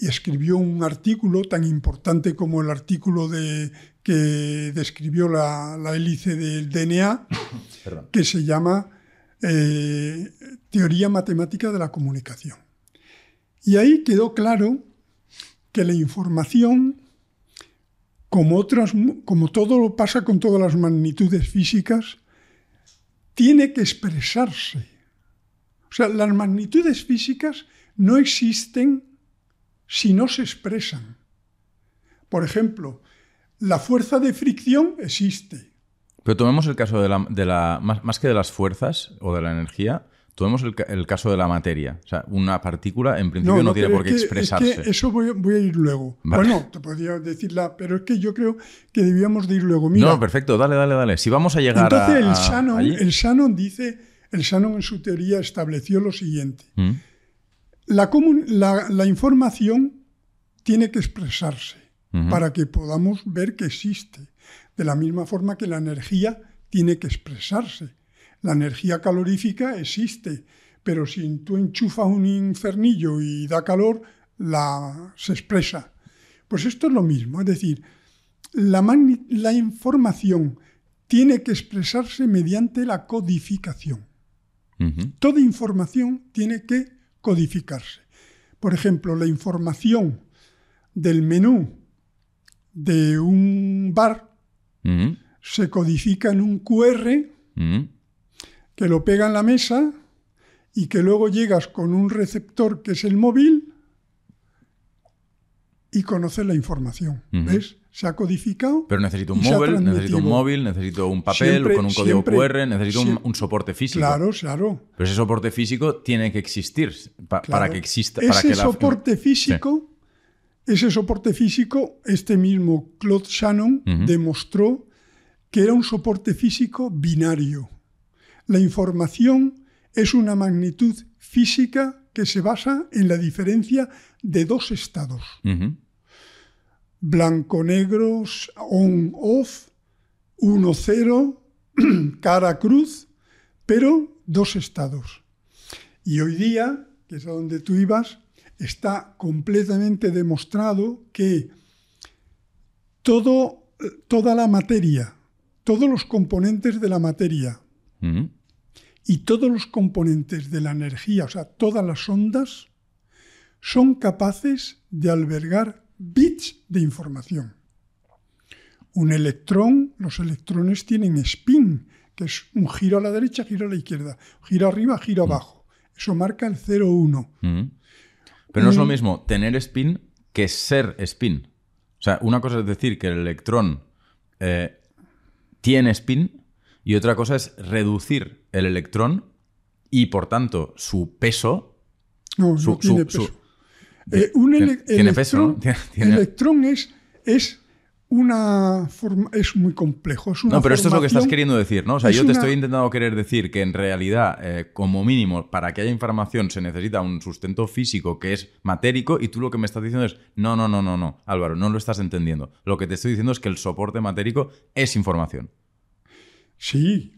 escribió un artículo tan importante como el artículo de, que describió la, la hélice del DNA, que se llama eh, teoría matemática de la comunicación. Y ahí quedó claro que la información, como, otras, como todo lo pasa con todas las magnitudes físicas, tiene que expresarse. O sea, las magnitudes físicas no existen si no se expresan. Por ejemplo, la fuerza de fricción existe, pero tomemos el caso de la, más, que de las fuerzas o de la energía, tomemos el, caso de la materia. O sea, una partícula en principio no, tiene por qué expresarse. eso voy, a ir luego. Bueno, te podría decirla, pero es que yo creo que debíamos de ir luego. no, perfecto, dale, dale, dale. Si vamos a llegar a. Entonces el Shannon, el Shannon dice, el Shannon en su teoría estableció lo siguiente. Mm. La, la, información tiene que expresarse para que podamos ver que existe. De la misma forma que la energía tiene que expresarse. La energía calorífica existe, pero si tú enchufas un infernillo y da calor, la, se expresa. Pues esto es lo mismo, es decir, la, la información tiene que expresarse mediante la codificación. Toda información tiene que codificarse. Por ejemplo, la información del menú de un bar se codifica en un QR que lo pega en la mesa y que luego llegas con un receptor que es el móvil y conoces la información. ¿Ves? Se ha codificado. Pero necesito un móvil, necesito un móvil, necesito un papel con un código QR, necesito un, soporte físico. Claro, claro. Pero ese soporte físico tiene que existir para que exista. Ese para que soporte físico ese soporte físico, este mismo Claude Shannon demostró que era un soporte físico binario. La información es una magnitud física que se basa en la diferencia de dos estados. Blanco-negro, on-off, 1-0, <clears throat> cara-cruz, pero dos estados. Y hoy día, que es a donde tú ibas, está completamente demostrado que todo, toda la materia, todos los componentes de la materia y todos los componentes de la energía, o sea, todas las ondas, son capaces de albergar bits de información. Un electrón, los electrones tienen spin, que es un giro a la derecha, giro a la izquierda, giro arriba, giro abajo. Eso marca el 0,1. Pero no es lo mismo tener spin que ser spin. O sea, una cosa es decir que el electrón eh, tiene spin y otra cosa es reducir el electrón y, por tanto, su peso. No, no tiene peso. un tiene, peso, ¿no? electrón <laughs> es, es una forma, es muy complejo. no, pero esto es lo que estás queriendo decir, ¿no? O sea, yo te estoy intentando querer decir que en realidad, eh, como mínimo, para que haya información se necesita un sustento físico que es matérico y tú lo que me estás diciendo es, no, no, no, no, no, Álvaro, no lo estás entendiendo. Lo que te estoy diciendo es que el soporte matérico es información. Sí.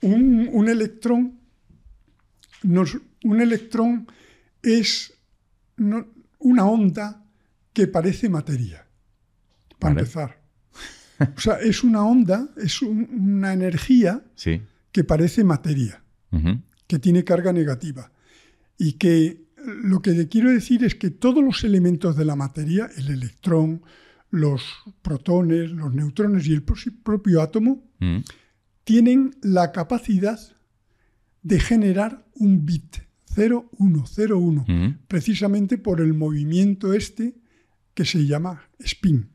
Un, electrón, un electrón es una onda que parece materia, para empezar. O sea, es una onda, es una energía que parece materia, que tiene carga negativa. Y que lo que quiero decir es que todos los elementos de la materia, el electrón, los protones, los neutrones y el propio átomo, tienen la capacidad de generar un bit 0101, mm. precisamente por el movimiento este que se llama spin.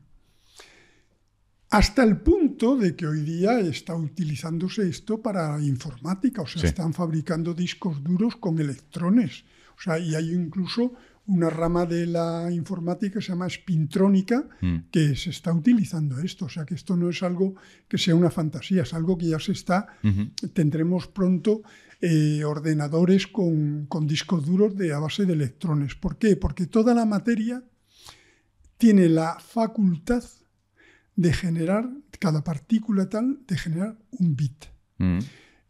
Hasta el punto de que hoy día está utilizándose esto para informática, o sea, están fabricando discos duros con electrones. O sea, y hay incluso una rama de la informática que se llama spintrónica, mm. que se está utilizando esto. O sea, que esto no es algo que sea una fantasía, es algo que ya se está. Tendremos pronto eh, ordenadores con, con, discos duros de, a base de electrones. ¿Por qué? Porque toda la materia tiene la facultad de generar, cada partícula tal, de generar un bit. Mm.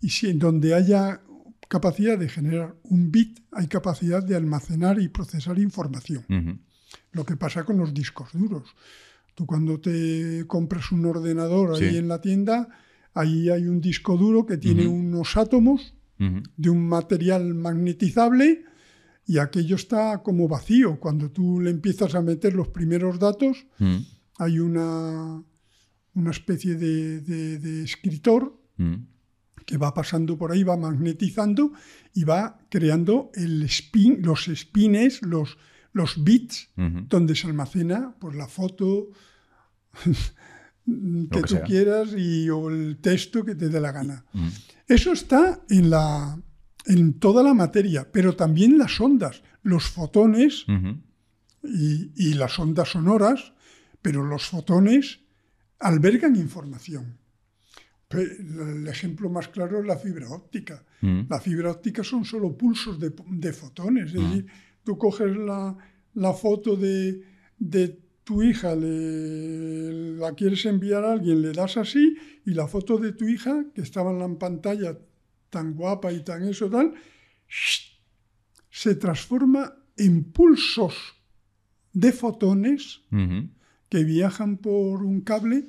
Y si en donde haya capacidad de generar un bit, hay capacidad de almacenar y procesar información. Lo que pasa con los discos duros. Tú cuando te compras un ordenador ahí en la tienda, ahí hay un disco duro que tiene unos átomos de un material magnetizable y aquello está como vacío. Cuando tú le empiezas a meter los primeros datos, hay una, una especie de, escritor que va pasando por ahí, va magnetizando y va creando el spin, los spines, los, los bits, donde se almacena pues, la foto <laughs> que, tú quieras y, o el texto que te dé la gana. Eso está en, la, en toda la materia, pero también las ondas, los fotones y, y las ondas sonoras, pero los fotones albergan información. El ejemplo más claro es la fibra óptica. Mm. La fibra óptica son solo pulsos de, fotones. Es mm. decir, tú coges la, foto de, tu hija, la quieres enviar a alguien, le das así, y la foto de tu hija, que estaba en la pantalla tan guapa y tan eso tal, se transforma en pulsos de fotones que viajan por un cable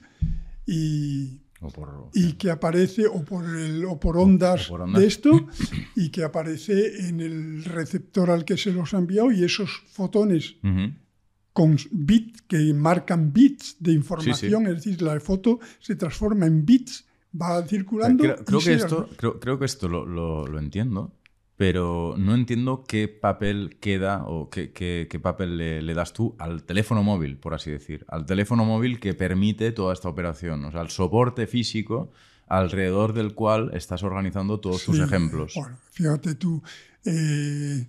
y y que aparece, o por, el, o por ondas, de esto, <coughs> y que aparece en el receptor al que se los ha enviado, y esos fotones con bits que marcan bits de información, es decir, la foto se transforma en bits, va circulando. Creo, que, esto, creo, que esto lo, lo entiendo, pero no entiendo qué papel queda o qué, qué, papel le, das tú al teléfono móvil, por así decir, al teléfono móvil que permite toda esta operación, o sea, al soporte físico alrededor del cual estás organizando todos tus ejemplos. Bueno, fíjate tú, eh,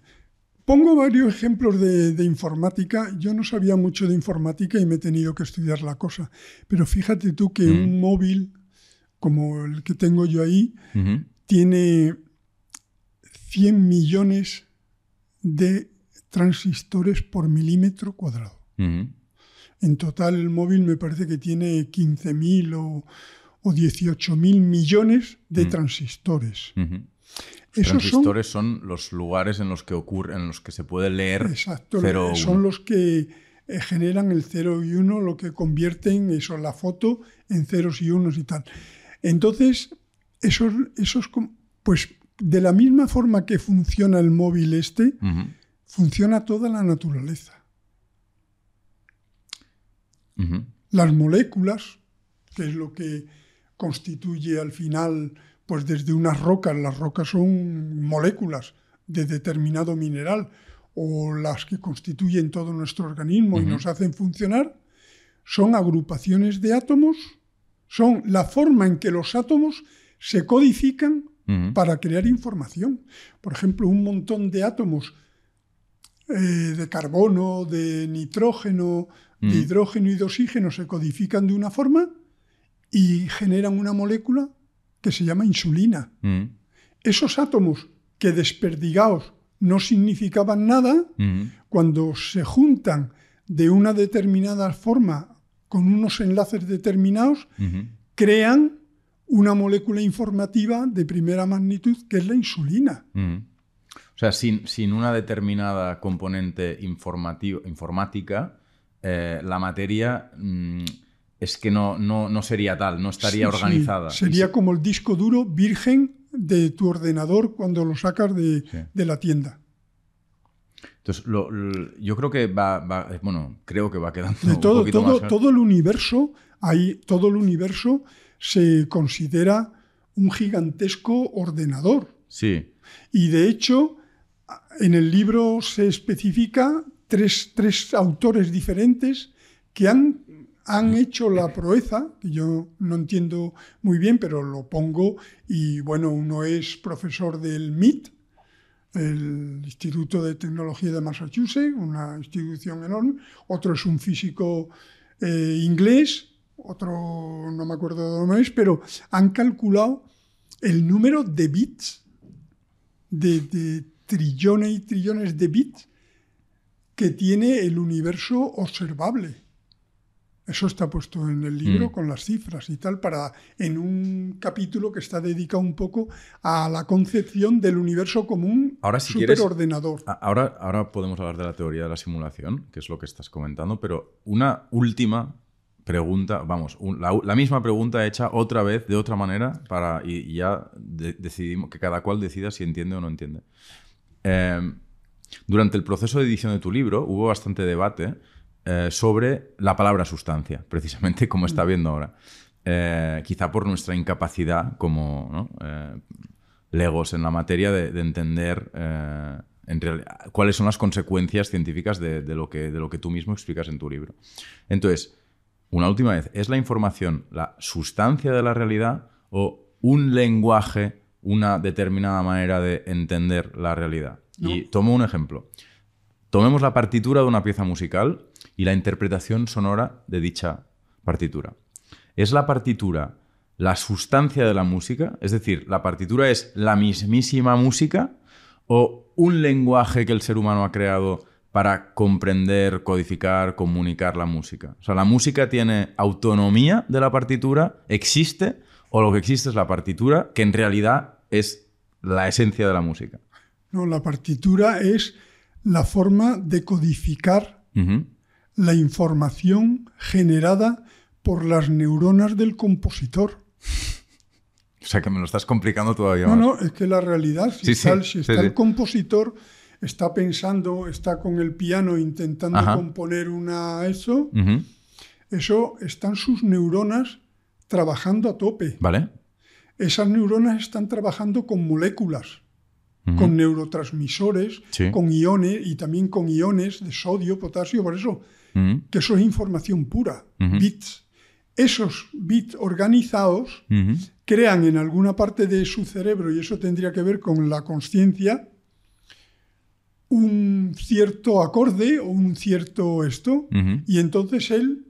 pongo varios ejemplos de, informática, yo no sabía mucho de informática y me he tenido que estudiar la cosa, pero fíjate tú que mm. un móvil como el que tengo yo ahí, tiene 100 millones de transistores por milímetro cuadrado. En total el móvil me parece que tiene 15.000 o, o 18.000 millones de transistores. Los transistores son... los lugares en los que ocurre, en los que se puede leer Exacto, son los que eh, generan el 0 y 1, lo que convierten eso, la foto en ceros y unos y tal. Entonces, esos, esos pues de la misma forma que funciona el móvil este, funciona toda la naturaleza. Las moléculas, que es lo que constituye al final, pues desde unas rocas, las rocas son moléculas de determinado mineral, o las que constituyen todo nuestro organismo y nos hacen funcionar, son agrupaciones de átomos, son la forma en que los átomos se codifican para crear información. Por ejemplo, un montón de átomos eh, de carbono, de nitrógeno, de hidrógeno y de oxígeno se codifican de una forma y generan una molécula que se llama insulina. Esos átomos que desperdigados no significaban nada, cuando se juntan de una determinada forma con unos enlaces determinados, crean una molécula informativa de primera magnitud que es la insulina. Mm. O sea, sin, sin una determinada componente informativo, informática, eh, la materia mm, es que no, no, no, sería tal, no estaría Sí, sí. organizada. Sería como el disco duro virgen de tu ordenador cuando lo sacas de, Sí. de la tienda. Entonces, lo- lo- yo creo que va, va- eh, bueno, creo que va quedando De un todo, poquito todo, más claro. todo el universo, ahí, todo el universo se considera un gigantesco ordenador. Sí, Y de hecho, en el libro se especifica tres, tres autores diferentes que han, han hecho la proeza, que yo no entiendo muy bien, pero lo pongo, y bueno, uno es profesor del MIT, el Instituto de Tecnología de Massachusetts, una institución enorme, otro es un físico eh, inglés, otro no me acuerdo de dónde es, pero han calculado el número de bits de, de trillones y trillones de bits que tiene el universo observable. Eso está puesto en el libro Mm. con las cifras y tal, para en un capítulo que está dedicado un poco a la concepción del universo como un Ahora, si superordenador. Ahora, ahora podemos hablar de la teoría de la simulación, que es lo que estás comentando, pero una última pregunta, vamos, un- la, la misma pregunta hecha otra vez de otra manera para y, y ya de- decidimos que cada cual decida si entiende o no entiende. Eh, durante el proceso de edición de tu libro hubo bastante debate eh, sobre la palabra sustancia, precisamente como está viendo ahora. Eh, quizá por nuestra incapacidad como ¿no? eh, legos en la materia de, de entender en cuáles son las consecuencias científicas de, de lo que, de lo que tú mismo explicas en tu libro. Entonces, una última vez, ¿es la información la sustancia de la realidad o un lenguaje, una determinada manera de entender la realidad? Y tomo un ejemplo. Tomemos la partitura de una pieza musical y la interpretación sonora de dicha partitura. ¿Es la partitura la sustancia de la música? Es decir, ¿la partitura es la mismísima música o un lenguaje que el ser humano ha creado para comprender, codificar, comunicar la música? O sea, ¿la música tiene autonomía de la partitura? ¿Existe? ¿O lo que existe es la partitura que en realidad es la esencia de la música? No, la partitura es la forma de codificar la información generada por las neuronas del compositor. O sea, que me lo estás complicando todavía No, más. no, es que la realidad, si Sí, está, sí, si está sí. el compositor, está pensando, está con el piano intentando Ajá. componer una eso, eso están sus neuronas trabajando a tope. ¿Vale? Esas neuronas están trabajando con moléculas, con neurotransmisores, Sí. con iones y también con iones de sodio, potasio, por eso que eso es información pura, bits. Esos bits organizados crean en alguna parte de su cerebro, y eso tendría que ver con la conciencia, un cierto acorde o un cierto esto, y entonces él,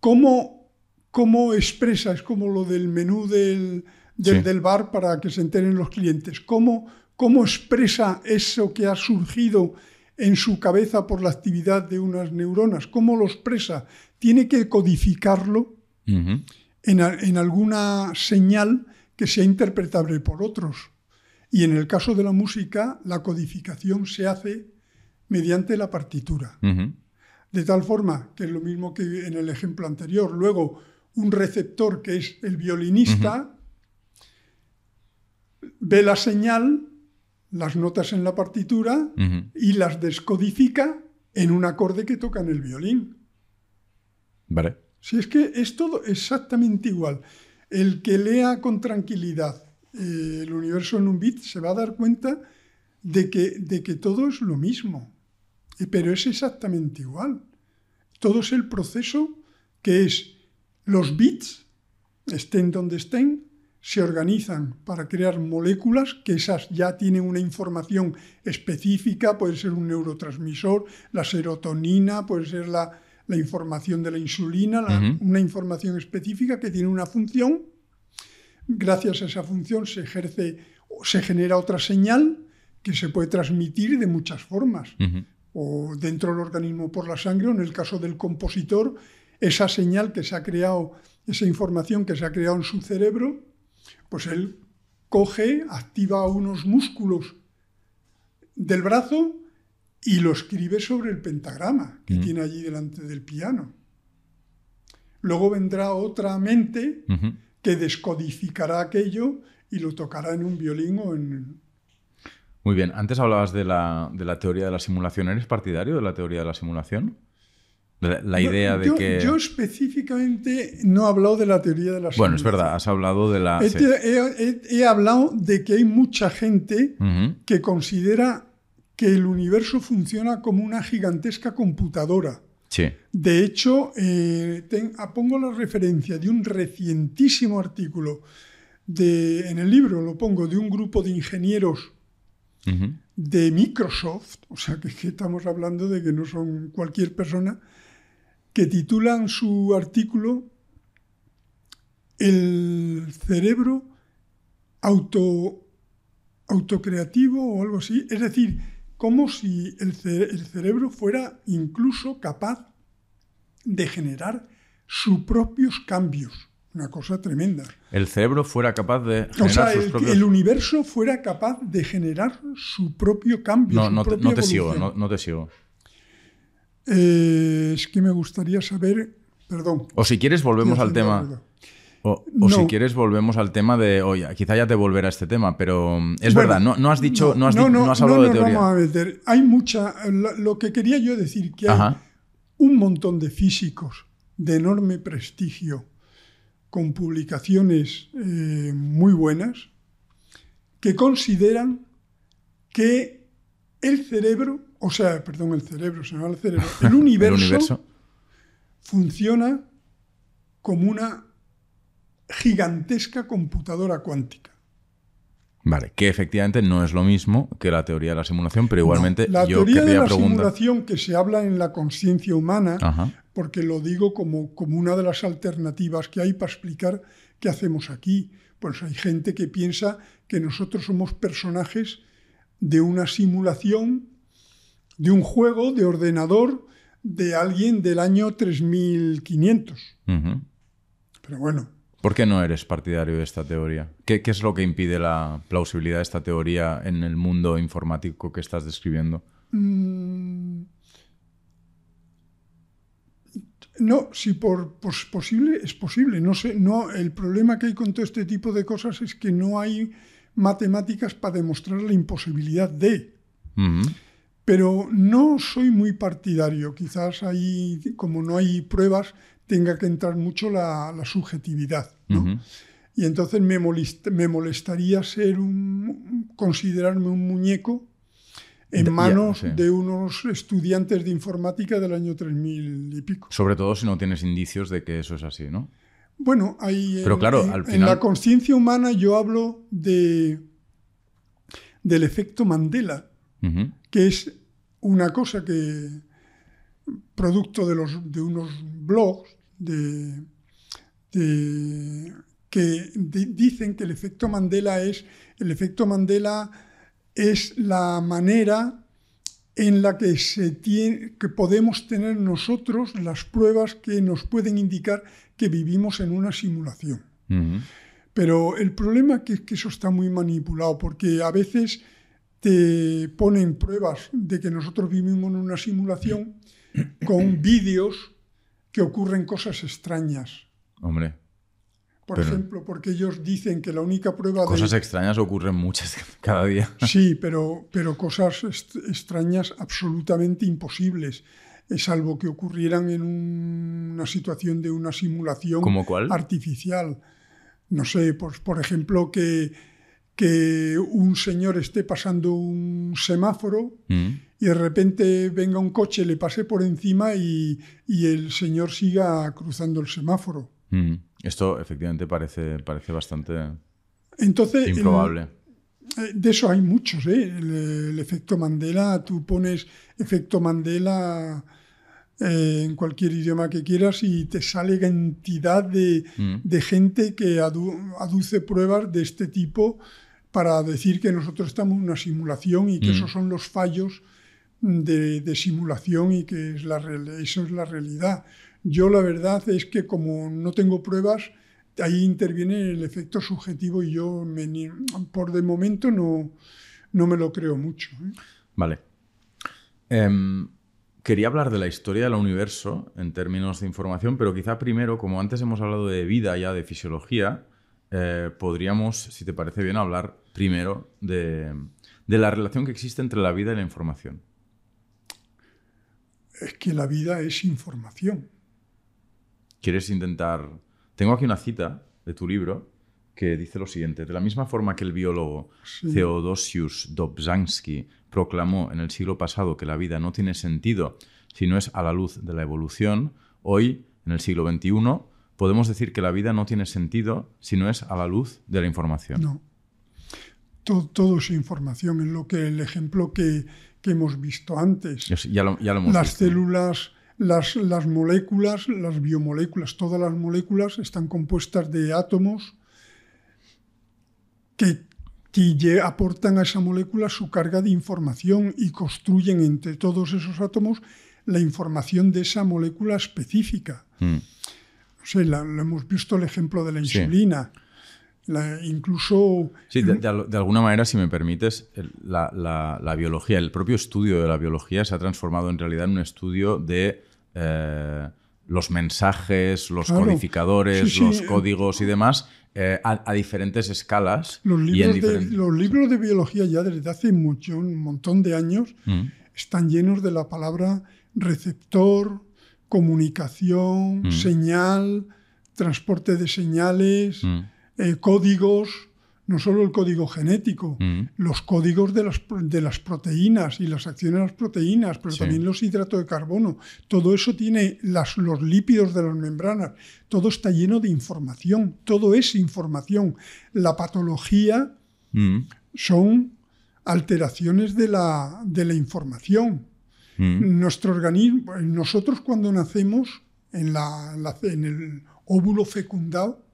¿cómo, cómo expresa? Es como lo del menú del, del, Sí. del bar para que se enteren los clientes. ¿Cómo, ¿Cómo expresa eso que ha surgido en su cabeza por la actividad de unas neuronas? ¿Cómo lo expresa? Tiene que codificarlo en, a- en alguna señal que sea interpretable por otros. Y en el caso de la música, la codificación se hace mediante la partitura. De tal forma que es lo mismo que en el ejemplo anterior. Luego, un receptor que es el violinista ve la señal, las notas en la partitura y las descodifica en un acorde que toca en el violín. Vale. Si es que es todo exactamente igual. El que lea con tranquilidad eh, el universo en un bit se va a dar cuenta de que, de que todo es lo mismo. Eh, Pero es exactamente igual. Todo es el proceso que es los bits, estén donde estén, se organizan para crear moléculas que esas ya tienen una información específica, puede ser un neurotransmisor, la serotonina, puede ser la, la información de la insulina, la- una información específica que tiene una función. Gracias a esa función se ejerce, se genera otra señal que se puede transmitir de muchas formas o dentro del organismo por la sangre, o en el caso del compositor, esa señal que se ha creado, esa información que se ha creado en su cerebro, pues él coge, activa unos músculos del brazo y lo escribe sobre el pentagrama que tiene allí delante del piano. Luego vendrá otra mente. Que descodificará aquello y lo tocará en un violín o en... Muy bien, antes hablabas de la, de la teoría de la simulación. ¿Eres partidario de la teoría de la simulación? De La, la idea de yo, que... Yo específicamente no he hablado de la teoría de la Bueno, es simulación. verdad, has hablado de la... He, sí. he- he- he hablado de que hay mucha gente que considera que el universo funciona como una gigantesca computadora. Sí. De hecho, eh, ten- ah, pongo la referencia de un recientísimo artículo de, en el libro, lo pongo, de un grupo de ingenieros de Microsoft, o sea que, que estamos hablando de que no son cualquier persona, que titulan su artículo El cerebro auto, autocreativo o algo así, es decir, como si el, ce- el cerebro fuera incluso capaz de generar sus propios cambios, una cosa tremenda. El cerebro fuera capaz de O generar sea, sus el, propios... el universo fuera capaz de generar su propio cambio. No, su no te, propia no te sigo, no, no te sigo. Eh, es que me gustaría saber, perdón. O si quieres volvemos al tema... O, o si No. quieres volvemos al tema de... Oye, quizá ya te volverá este tema, pero mm, es Bueno, verdad, no, no has dicho... No, has, no, no, no has no hablado de teoría. vamos a meter. Hay mucha. Lo, lo que quería yo decir que hay un montón de físicos de enorme prestigio con publicaciones eh, muy buenas que consideran que el cerebro, o sea, perdón, el cerebro, se el cerebro, <laughs> el universo, El universo. funciona como una gigantesca computadora cuántica. Vale, que efectivamente no es lo mismo que la teoría de la simulación, pero igualmente No, la yo teoría de la simulación que se habla en la conciencia humana, Ajá. porque lo digo como, como una de las alternativas que hay para explicar qué hacemos aquí. Pues hay gente que piensa que nosotros somos personajes de una simulación, de un juego de ordenador de alguien del año 3500. Ujú. Pero bueno, ¿Por qué no eres partidario de esta teoría? ¿Qué, qué es lo que impide la plausibilidad de esta teoría en el mundo informático que estás describiendo? Mm, No, si por pos- posible, es posible. No sé, no, el problema que hay con todo este tipo de cosas es que no hay matemáticas para demostrar la imposibilidad de. Pero no soy muy partidario. Quizás ahí, como no hay pruebas, tenga que entrar mucho la, la subjetividad. ¿no? Y entonces me, molest- me molestaría ser un, considerarme un muñeco en manos sí. de unos estudiantes de informática del año 3000 y pico. Sobre todo si no tienes indicios de que eso es así, ¿no? Bueno, ahí Pero en, claro, en- al en final- la conciencia humana yo hablo de, del efecto Mandela, que es una cosa que, producto de, los, de unos blogs de, de- que di- dicen que el efecto Mandela es el efecto Mandela es la manera en la que se tiene, que podemos tener nosotros las pruebas que nos pueden indicar que vivimos en una simulación. Pero el problema es que eso está muy manipulado, porque a veces te ponen pruebas de que nosotros vivimos en una simulación con vídeos que ocurren cosas extrañas. Hombre, Por Pero- ejemplo, porque ellos dicen que la única prueba cosas de... extrañas ocurren muchas <laughs> cada día. Sí, pero, pero cosas extrañas absolutamente imposibles, salvo que ocurrieran en un- una situación de una simulación ¿Como cuál? artificial. No sé, pues, por ejemplo, que, que un señor esté pasando un semáforo Mm. Y de repente venga un coche, le pase por encima y, y el señor siga cruzando el semáforo. Mm. Esto efectivamente parece, parece bastante Entonces, en- improbable. Eh, De eso hay muchos, ¿eh? el, el efecto Mandela, tú pones efecto Mandela eh, en cualquier idioma que quieras y te sale cantidad de, Mm. de gente que adu- aduce pruebas de este tipo para decir que nosotros estamos en una simulación y que Mm. esos son los fallos de, simulación y que es la, eso es la realidad. Yo la verdad es que como no tengo pruebas, ahí interviene el efecto subjetivo y yo me por de momento no, no me lo creo mucho. ¿eh? Vale. Em, quería hablar de la historia del universo en términos de información, pero quizá primero, como antes hemos hablado de vida ya, de fisiología, eh, podríamos, si te parece bien, hablar primero de, de la relación que existe entre la vida y la información. Es que la vida es información. ¿Quieres intentar...? Tengo aquí una cita de tu libro que dice lo siguiente. De la misma forma que el biólogo Theodosius Dobzhansky proclamó en el siglo pasado que la vida no tiene sentido si no es a la luz de la evolución, hoy, en el siglo XXI, podemos decir que la vida no tiene sentido si no es a la luz de la información. No. Todo, es información, es lo que el ejemplo que, hemos visto antes. Ya lo, hemos las células, las, las moléculas, las biomoléculas, todas las moléculas están compuestas de átomos que, aportan a esa molécula su carga de información y construyen entre todos esos átomos la información de esa molécula específica. Mm. lo hemos visto el ejemplo de la insulina. Incluso... Sí, de, alguna manera, si me permites, la, biología, el propio estudio de la biología se ha transformado en realidad en un estudio de eh, los mensajes, los codificadores, los códigos y demás, eh, a, diferentes escalas. Los libros, de, los libros de biología ya desde hace mucho, un montón de años mm. están llenos de la palabra receptor, comunicación, mm. señal, transporte de señales, mm. Eh, códigos no solo el código genético, mm. los códigos de las, de las, proteínas y las acciones de las proteínas, pero también los hidratos de carbono. Todo eso tiene las, los lípidos de las membranas. Todo está lleno de información. Todo es información. La patología mm. son alteraciones de la, de la información. Mm. Nuestro organismo, nosotros cuando nacemos en, la, en el óvulo fecundado,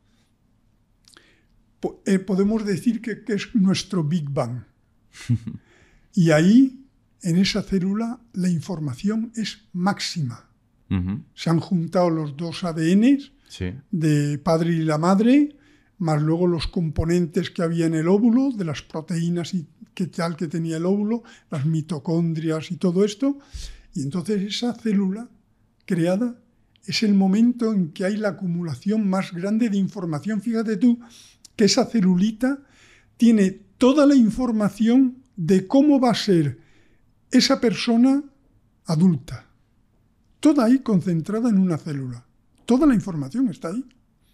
eh, podemos decir que, es nuestro Big Bang. <laughs> y ahí, en esa célula, la información es máxima. Se han juntado los dos ADNs de padre y la madre, más luego los componentes que había en el óvulo, de las proteínas y que tal que tenía el óvulo, las mitocondrias y todo esto. Y entonces esa célula creada es el momento en que hay la acumulación más grande de información. Fíjate tú que esa celulita tiene toda la información de cómo va a ser esa persona adulta. Toda ahí concentrada en una célula. Toda la información está ahí.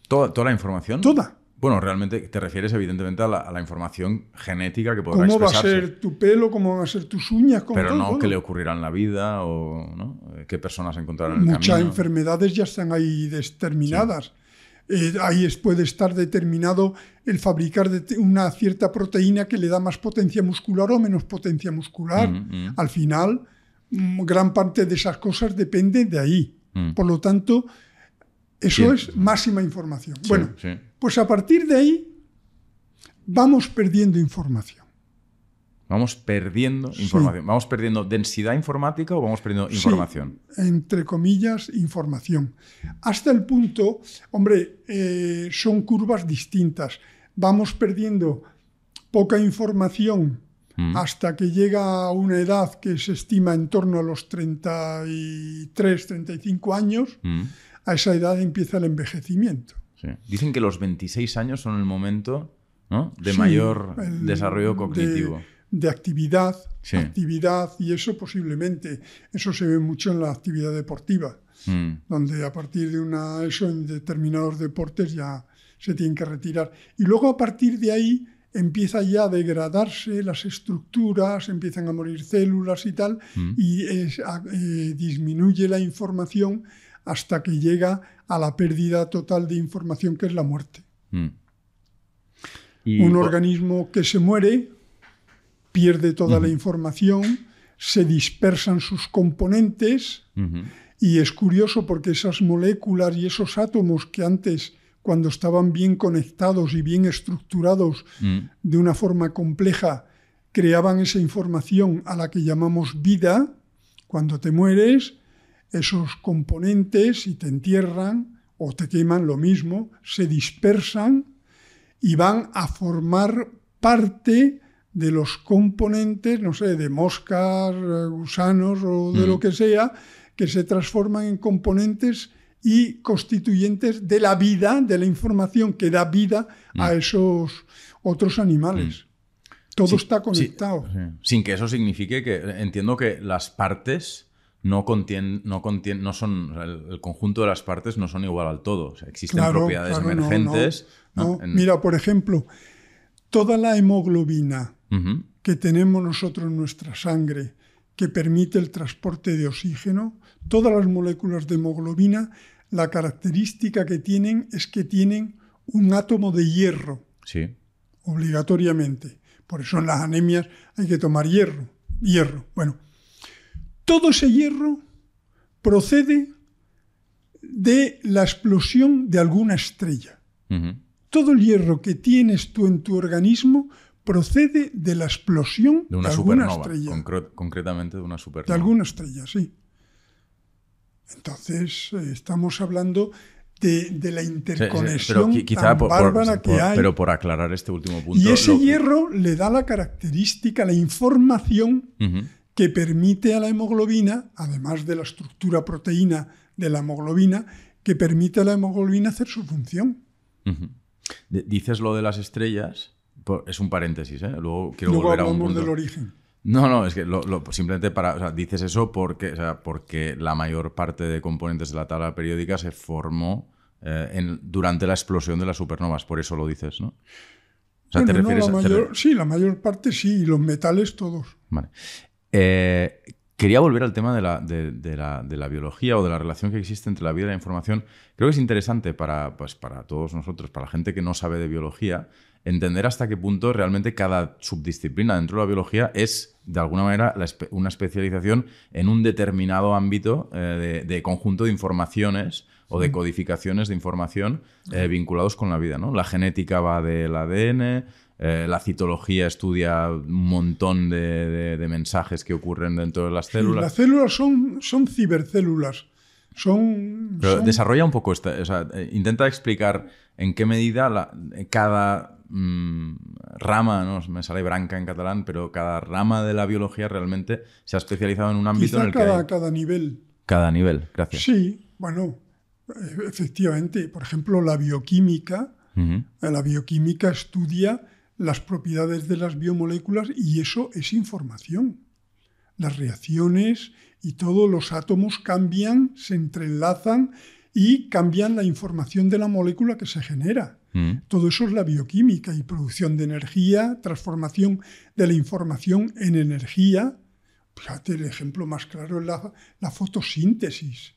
¿Toda, toda la información? Toda. Bueno, realmente te refieres evidentemente a la, información genética que podrá ¿Cómo va a ser tu pelo? ¿Cómo van a ser tus uñas? Pero no qué le ocurrirá en la vida o qué personas encontrarán en el Muchas enfermedades ya están ahí determinadas. Eh, ahí puede estar determinado el fabricar una cierta proteína que le da más potencia muscular o menos potencia muscular. Mm, mm. Al final, mm, gran parte de esas cosas depende de ahí. Por lo tanto, eso es máxima información. bueno, pues a partir de ahí vamos perdiendo información. Vamos perdiendo información. ¿Vamos perdiendo densidad informática o vamos perdiendo información? entre comillas, información. Hasta el punto, hombre, eh, son curvas distintas. Vamos perdiendo poca información mm. hasta que llega a una edad que se estima en torno a los 33, 35 años. Mm. A esa edad empieza el envejecimiento. Dicen que los 26 años son el momento de mayor desarrollo cognitivo de actividad, actividad y eso posiblemente, eso se ve mucho en la actividad deportiva, mm. donde a partir de una, eso en determinados deportes ya se tienen que retirar. Y luego a partir de ahí empieza ya a degradarse las estructuras, empiezan a morir células y tal, mm. y eh, disminuye la información hasta que llega a la pérdida total de información que es la muerte. Mm. Un organismo que se muere pierde toda la información, se dispersan sus componentes y es curioso porque esas moléculas y esos átomos que antes, cuando estaban bien conectados y bien estructurados mm. de una forma compleja, creaban esa información a la que llamamos vida, cuando te mueres, esos componentes, si te entierran o te queman, lo mismo, se dispersan y van a formar parte de los componentes, no sé, de moscas, eh, gusanos o de lo que sea, que se transforman en componentes y constituyentes de la vida, de la información que da vida a esos otros animales. Todo está conectado. Sin que eso signifique que entiendo que las partes no contienen, no contienen, no son, el, conjunto de las partes no son igual al todo. existen propiedades emergentes. Mira, por ejemplo, toda la hemoglobina que tenemos nosotros en nuestra sangre, que permite el transporte de oxígeno, todas las moléculas de hemoglobina, la característica que tienen es que tienen un átomo de hierro. Sí. Obligatoriamente. Por eso en las anemias hay que tomar hierro. Hierro. Bueno, todo ese hierro procede de la explosión de alguna estrella. Todo el hierro que tienes tú en tu organismo procede de la explosión de una alguna estrella. concretamente de una supernova. De alguna estrella, sí. Entonces, eh, estamos hablando de, la interconexión bárbara que hay. Pero por aclarar este último punto. Y ese hierro le da la característica, la información que permite a la hemoglobina, además de la estructura proteína de la hemoglobina, que permite a la hemoglobina hacer su función. Dices lo de las estrellas, es un paréntesis, ¿eh? luego quiero volver a un punto. del origen. No, no, es que simplemente para, dices eso porque, porque la mayor parte de componentes de la tabla periódica se formó eh, durante la explosión de las supernovas, por eso lo dices, ¿no? ¿te refieres Sí, la mayor parte sí, y los metales todos. Vale. Eh, quería volver al tema de la, de, la, biología o de la relación que existe entre la vida y la información. Creo que es interesante para, pues, para todos nosotros, para la gente que no sabe de biología, entender hasta qué punto realmente cada subdisciplina dentro de la biología es, de alguna manera, una especialización en un determinado ámbito eh, de, conjunto de informaciones o de codificaciones de información eh, vinculados con la vida. ¿no? La genética va del ADN, eh, la citología estudia un montón de, mensajes que ocurren dentro de las células. las células son, son cibercélulas. Son, desarrolla un poco esta, intenta explicar en qué medida cada Mm, rama, ¿no? me sale branca en catalán, pero cada rama de la biología realmente se ha especializado en un ámbito en el cada, que cada nivel. Cada nivel, gracias. Sí, bueno, efectivamente, por ejemplo, la bioquímica, la bioquímica estudia las propiedades de las biomoléculas y eso es información. Las reacciones y todos los átomos cambian, se entrelazan y cambian la información de la molécula que se genera. Mm. Todo eso es la bioquímica y producción de energía, transformación de la información en energía. Fíjate, el ejemplo más claro es la, fotosíntesis.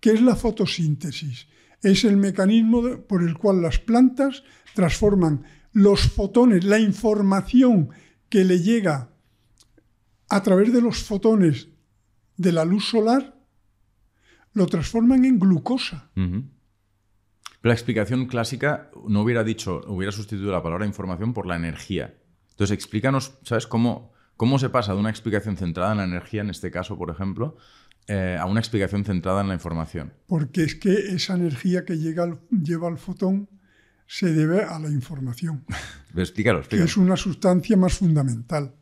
¿Qué es la fotosíntesis? Es el mecanismo por el cual las plantas transforman los fotones, la información que le llega a través de los fotones de la luz solar, lo transforman en glucosa la explicación clásica no hubiera dicho, hubiera sustituido la palabra información por la energía. Entonces, explícanos, ¿sabes cómo, cómo se pasa de una explicación centrada en la energía, en este caso, por ejemplo, eh, a una explicación centrada en la información? Porque es que esa energía que llega lleva al fotón se debe a la información. <laughs> explícalo, explícalo. Que es una sustancia más fundamental.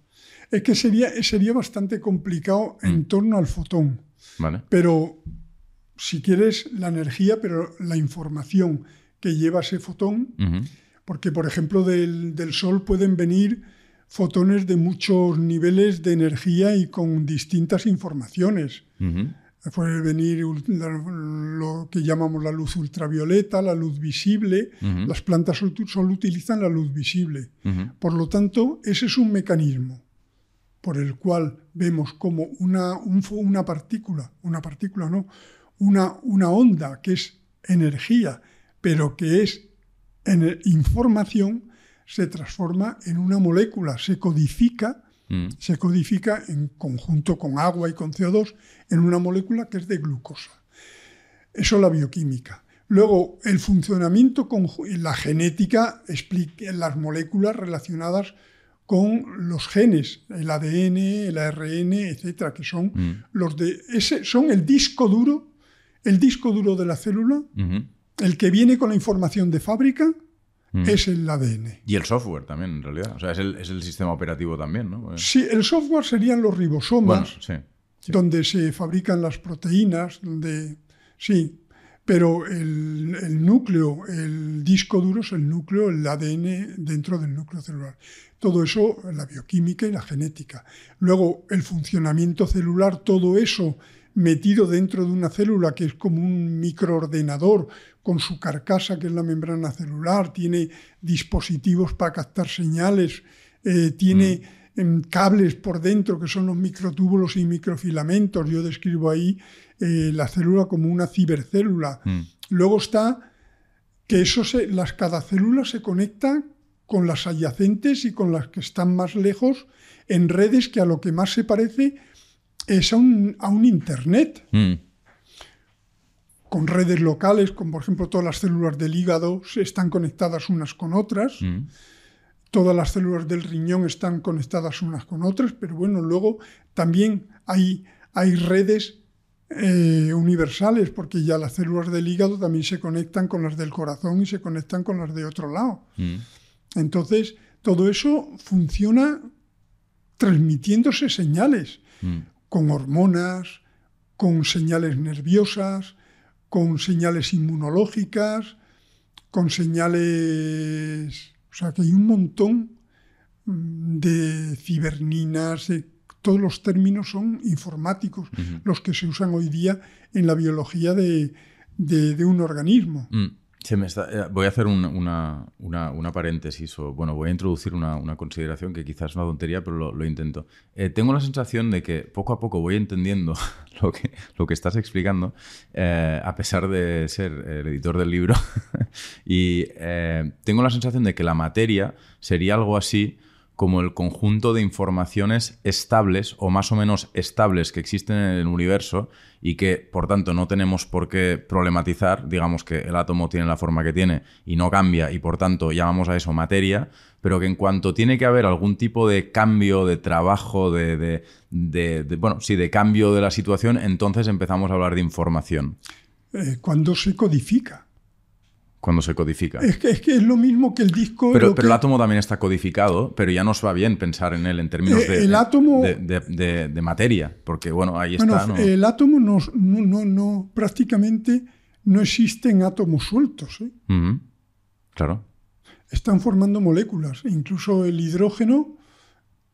Es que sería, sería bastante complicado en mm. torno al fotón. Vale. Pero si quieres, la energía, pero la información que lleva ese fotón, porque, por ejemplo, del, Sol pueden venir fotones de muchos niveles de energía y con distintas informaciones. Puede venir lo que llamamos la luz ultravioleta, la luz visible. Las plantas solo utilizan la luz visible. Por lo tanto, ese es un mecanismo por el cual vemos como una, una partícula, una partícula no, una, onda que es energía, pero que es información, se transforma en una molécula, se codifica, mm. se codifica en conjunto con agua y con CO2 en una molécula que es de glucosa. Eso es la bioquímica. Luego, el funcionamiento con la genética explica las moléculas relacionadas con los genes, el ADN, el ARN, etcétera, que son mm. los de ese son el disco duro el disco duro de la célula, el que viene con la información de fábrica, Mm. es el ADN. Y el software también, en realidad. O sea, es el, es el sistema operativo también, ¿no? Sí, el software serían los ribosomas, Bueno, sí. sí. donde se fabrican las proteínas, donde sí, pero el, el núcleo, el disco duro es el núcleo, el ADN dentro del núcleo celular. Todo eso, la bioquímica y la genética. Luego, el funcionamiento celular, todo eso metido dentro de una célula que es como un microordenador con su carcasa, que es la membrana celular, tiene dispositivos para captar señales, eh, tiene em, cables por dentro que son los microtúbulos y microfilamentos. Yo describo ahí eh, la célula como una cibercélula. Mm. Luego está que eso se, las, cada célula se conecta con las adyacentes y con las que están más lejos en redes que a lo que más se parece es a un, a un Internet, Mm. con redes locales, como por ejemplo todas las células del hígado están conectadas unas con otras, Mm. todas las células del riñón están conectadas unas con otras, pero bueno, luego también hay, hay redes eh, universales, porque ya las células del hígado también se conectan con las del corazón y se conectan con las de otro lado. Mm. Entonces, todo eso funciona transmitiéndose señales, Mm. Con hormonas, con señales nerviosas, con señales inmunológicas, con señales... O sea, que hay un montón mm, de ciberninas, de- todos los términos son informáticos, los que se usan hoy día en la biología de, de- de un organismo. Mm. Se me está- eh, voy a hacer un- una, una- una paréntesis, o bueno, voy a introducir una, una consideración que quizás es una tontería, pero lo, intento. Eh, tengo la sensación de que poco a poco voy entendiendo <laughs> lo que, lo que estás explicando, eh, a pesar de ser el editor del libro. <laughs> y tengo la sensación de que la materia sería algo así como el conjunto de informaciones estables o más o menos estables que existen en el universo y que, por tanto, no tenemos por qué problematizar. Digamos que el átomo tiene la forma que tiene y no cambia y, por tanto, llamamos a eso materia, pero que en cuanto tiene que haber algún tipo de cambio, de trabajo, de, bueno, sí, de cambio de la situación, entonces empezamos a hablar de información Eh, cuando se codifica. Cuando se codifica. Es que, es que es lo mismo que el disco. Pero, pero el átomo también está codificado, pero ya nos va bien pensar en él en términos Eh, de, el átomo- de, de- de- de materia, porque bueno, ahí Bueno, está. ¿no? el átomo no, no, no, no- prácticamente no existen átomos sueltos. ¿eh? Claro. Están formando moléculas. Incluso el hidrógeno,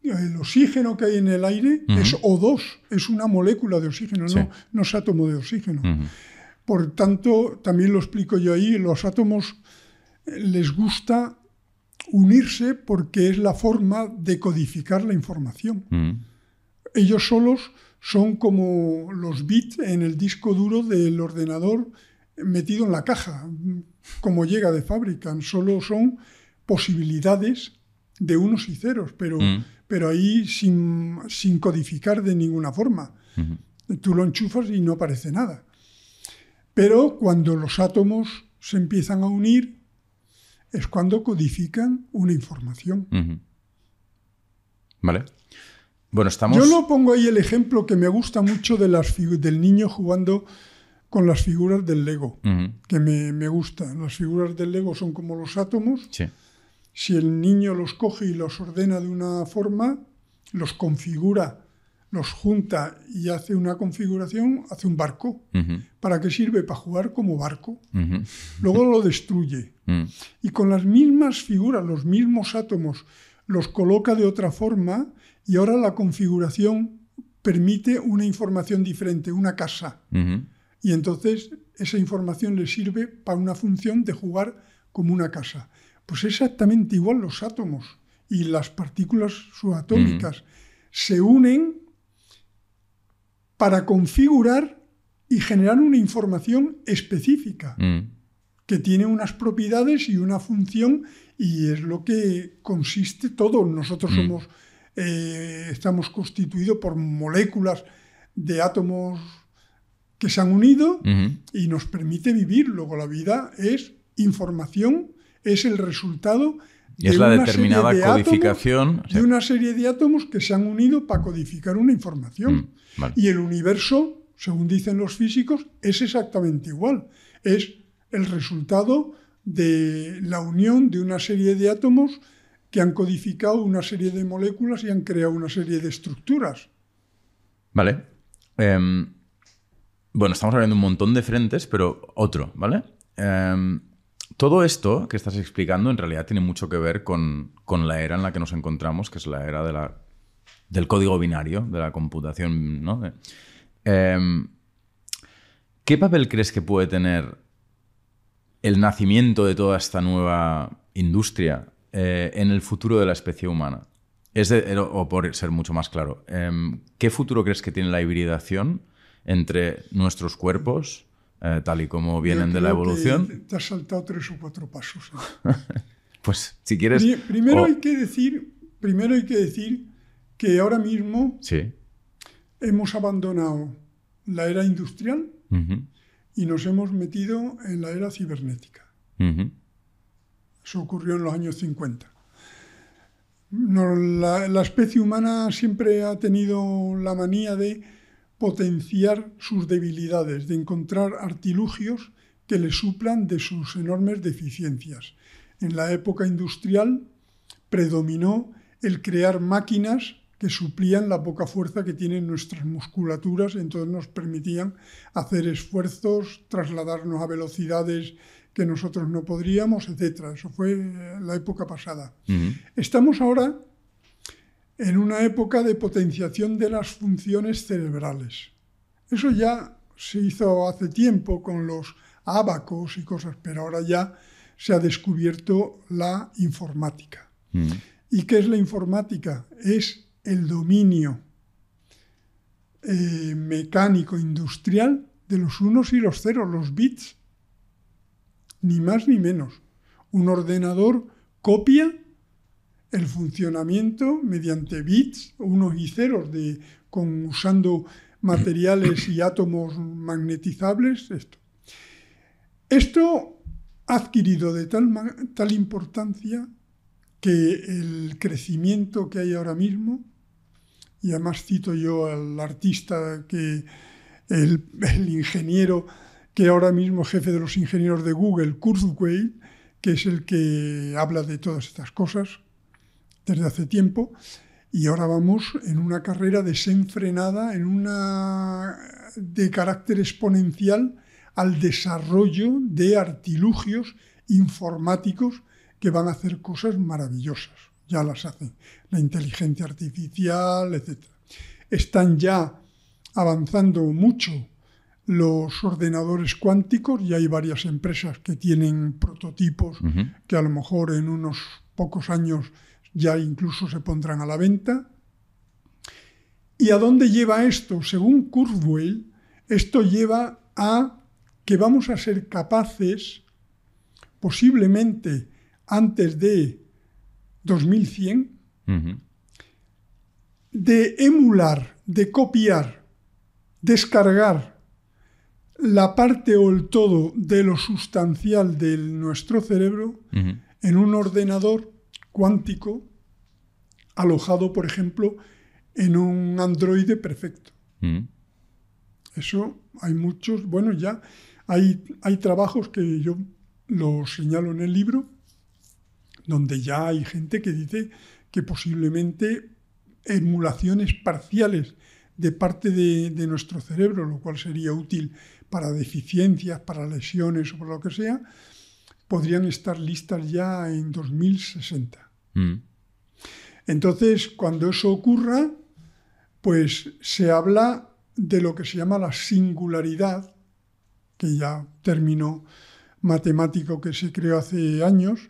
el oxígeno que hay en el aire es O2, es una molécula de oxígeno, Sí. no, no es átomo de oxígeno. Ujú. Por tanto, también lo explico yo ahí, los átomos eh, les gusta unirse porque es la forma de codificar la información. Ujú. Ellos solos son como los bits en el disco duro del ordenador metido en la caja, como llega de fábrica. Solo son posibilidades de unos y ceros, pero, Mm. pero ahí sin, sin codificar de ninguna forma. Ujú. Tú lo enchufas y no aparece nada. Pero cuando los átomos se empiezan a unir, es cuando codifican una información. Vale. Bueno, estamos. Yo lo pongo ahí el ejemplo que me gusta mucho de las figu- del niño jugando con las figuras del Lego, que me, me gusta. Las figuras del Lego son como los átomos. Sí. Si el niño los coge y los ordena de una forma, los configura, los junta y hace una configuración, hace un barco. ¿Para qué sirve? Para jugar como barco. Luego lo destruye. Ujú. Y con las mismas figuras, los mismos átomos, los coloca de otra forma y ahora la configuración permite una información diferente, una casa. Y entonces esa información le sirve para una función de jugar como una casa. Pues exactamente igual los átomos y las partículas subatómicas se unen para configurar y generar una información específica Ujú. que tiene unas propiedades y una función y es lo que consiste todo. Nosotros Mm. somos, eh, estamos constituidos por moléculas de átomos que se han unido y nos permite vivir. Luego la vida es información, es el resultado Y es la determinada átomos- codificación. de una serie de átomos que se han unido para codificar una información. Mm, vale. Y el universo, según dicen los físicos, es exactamente igual. Es el resultado de la unión de una serie de átomos que han codificado una serie de moléculas y han creado una serie de estructuras. Vale. Em, bueno, estamos hablando de un montón de frentes, pero otro, ¿vale? Em, todo esto que estás explicando en realidad tiene mucho que ver con, la era en la que nos encontramos, que es la era de del código binario, de la computación. ¿no? Em, ¿Qué papel crees que puede tener el nacimiento de toda esta nueva industria eh, en el futuro de la especie humana? Es o por ser mucho más claro, em, ¿qué futuro crees que tiene la hibridación entre nuestros cuerpos, eh, tal y como vienen de la evolución? te has saltado tres o cuatro pasos. ¿eh? <laughs> pues si quieres... Primero, hay que decir, primero hay que decir que ahora mismo sí. hemos abandonado la era industrial y nos hemos metido en la era cibernética. Eso ocurrió en los años 50. la, especie humana siempre ha tenido la manía de potenciar sus debilidades, de encontrar artilugios que le suplan de sus enormes deficiencias. En la época industrial predominó el crear máquinas que suplían la poca fuerza que tienen nuestras musculaturas, entonces nos permitían hacer esfuerzos, trasladarnos a velocidades que nosotros no podríamos, etc. Eso fue eh, la época pasada. Estamos ahora en una época de potenciación de las funciones cerebrales. Eso ya se hizo hace tiempo con los abacos y cosas, pero ahora ya se ha descubierto la informática. ¿Y qué es la informática? Es el dominio eh, mecánico industrial de los unos y los ceros, los bits. Ni más ni menos. Un ordenador copia el funcionamiento mediante bits, unos y ceros, de, con, usando materiales y átomos magnetizables. Esto, ha adquirido de tal, tal importancia que el crecimiento que hay ahora mismo y además cito yo al artista que el, ingeniero que ahora mismo jefe de los ingenieros de Google, Kurzweil, que es el que habla de todas estas cosas desde hace tiempo, y ahora vamos en una carrera desenfrenada, en una de carácter exponencial al desarrollo de artilugios informáticos que van a hacer cosas maravillosas. Ya las hacen, la inteligencia artificial, etc. Están ya avanzando mucho los ordenadores cuánticos y hay varias empresas que tienen prototipos que a lo mejor en unos pocos años ya incluso se pondrán a la venta. ¿Y a dónde lleva esto? Según Kurzweil, esto lleva a que vamos a ser capaces, posiblemente antes de 2100, de emular, de copiar, descargar la parte o el todo de lo sustancial de nuestro cerebro en un ordenador cuántico alojado, por ejemplo, en un androide perfecto. Eso hay muchos, bueno, ya hay, hay trabajos que yo los señalo en el libro, donde ya hay gente que dice que posiblemente emulaciones parciales de parte de, nuestro cerebro, lo cual sería útil para deficiencias, para lesiones o por lo que sea, podrían estar listas ya en 2060. Mm. Entonces, cuando eso ocurra, pues se habla de lo que se llama la singularidad, que ya término matemático que se creó hace años,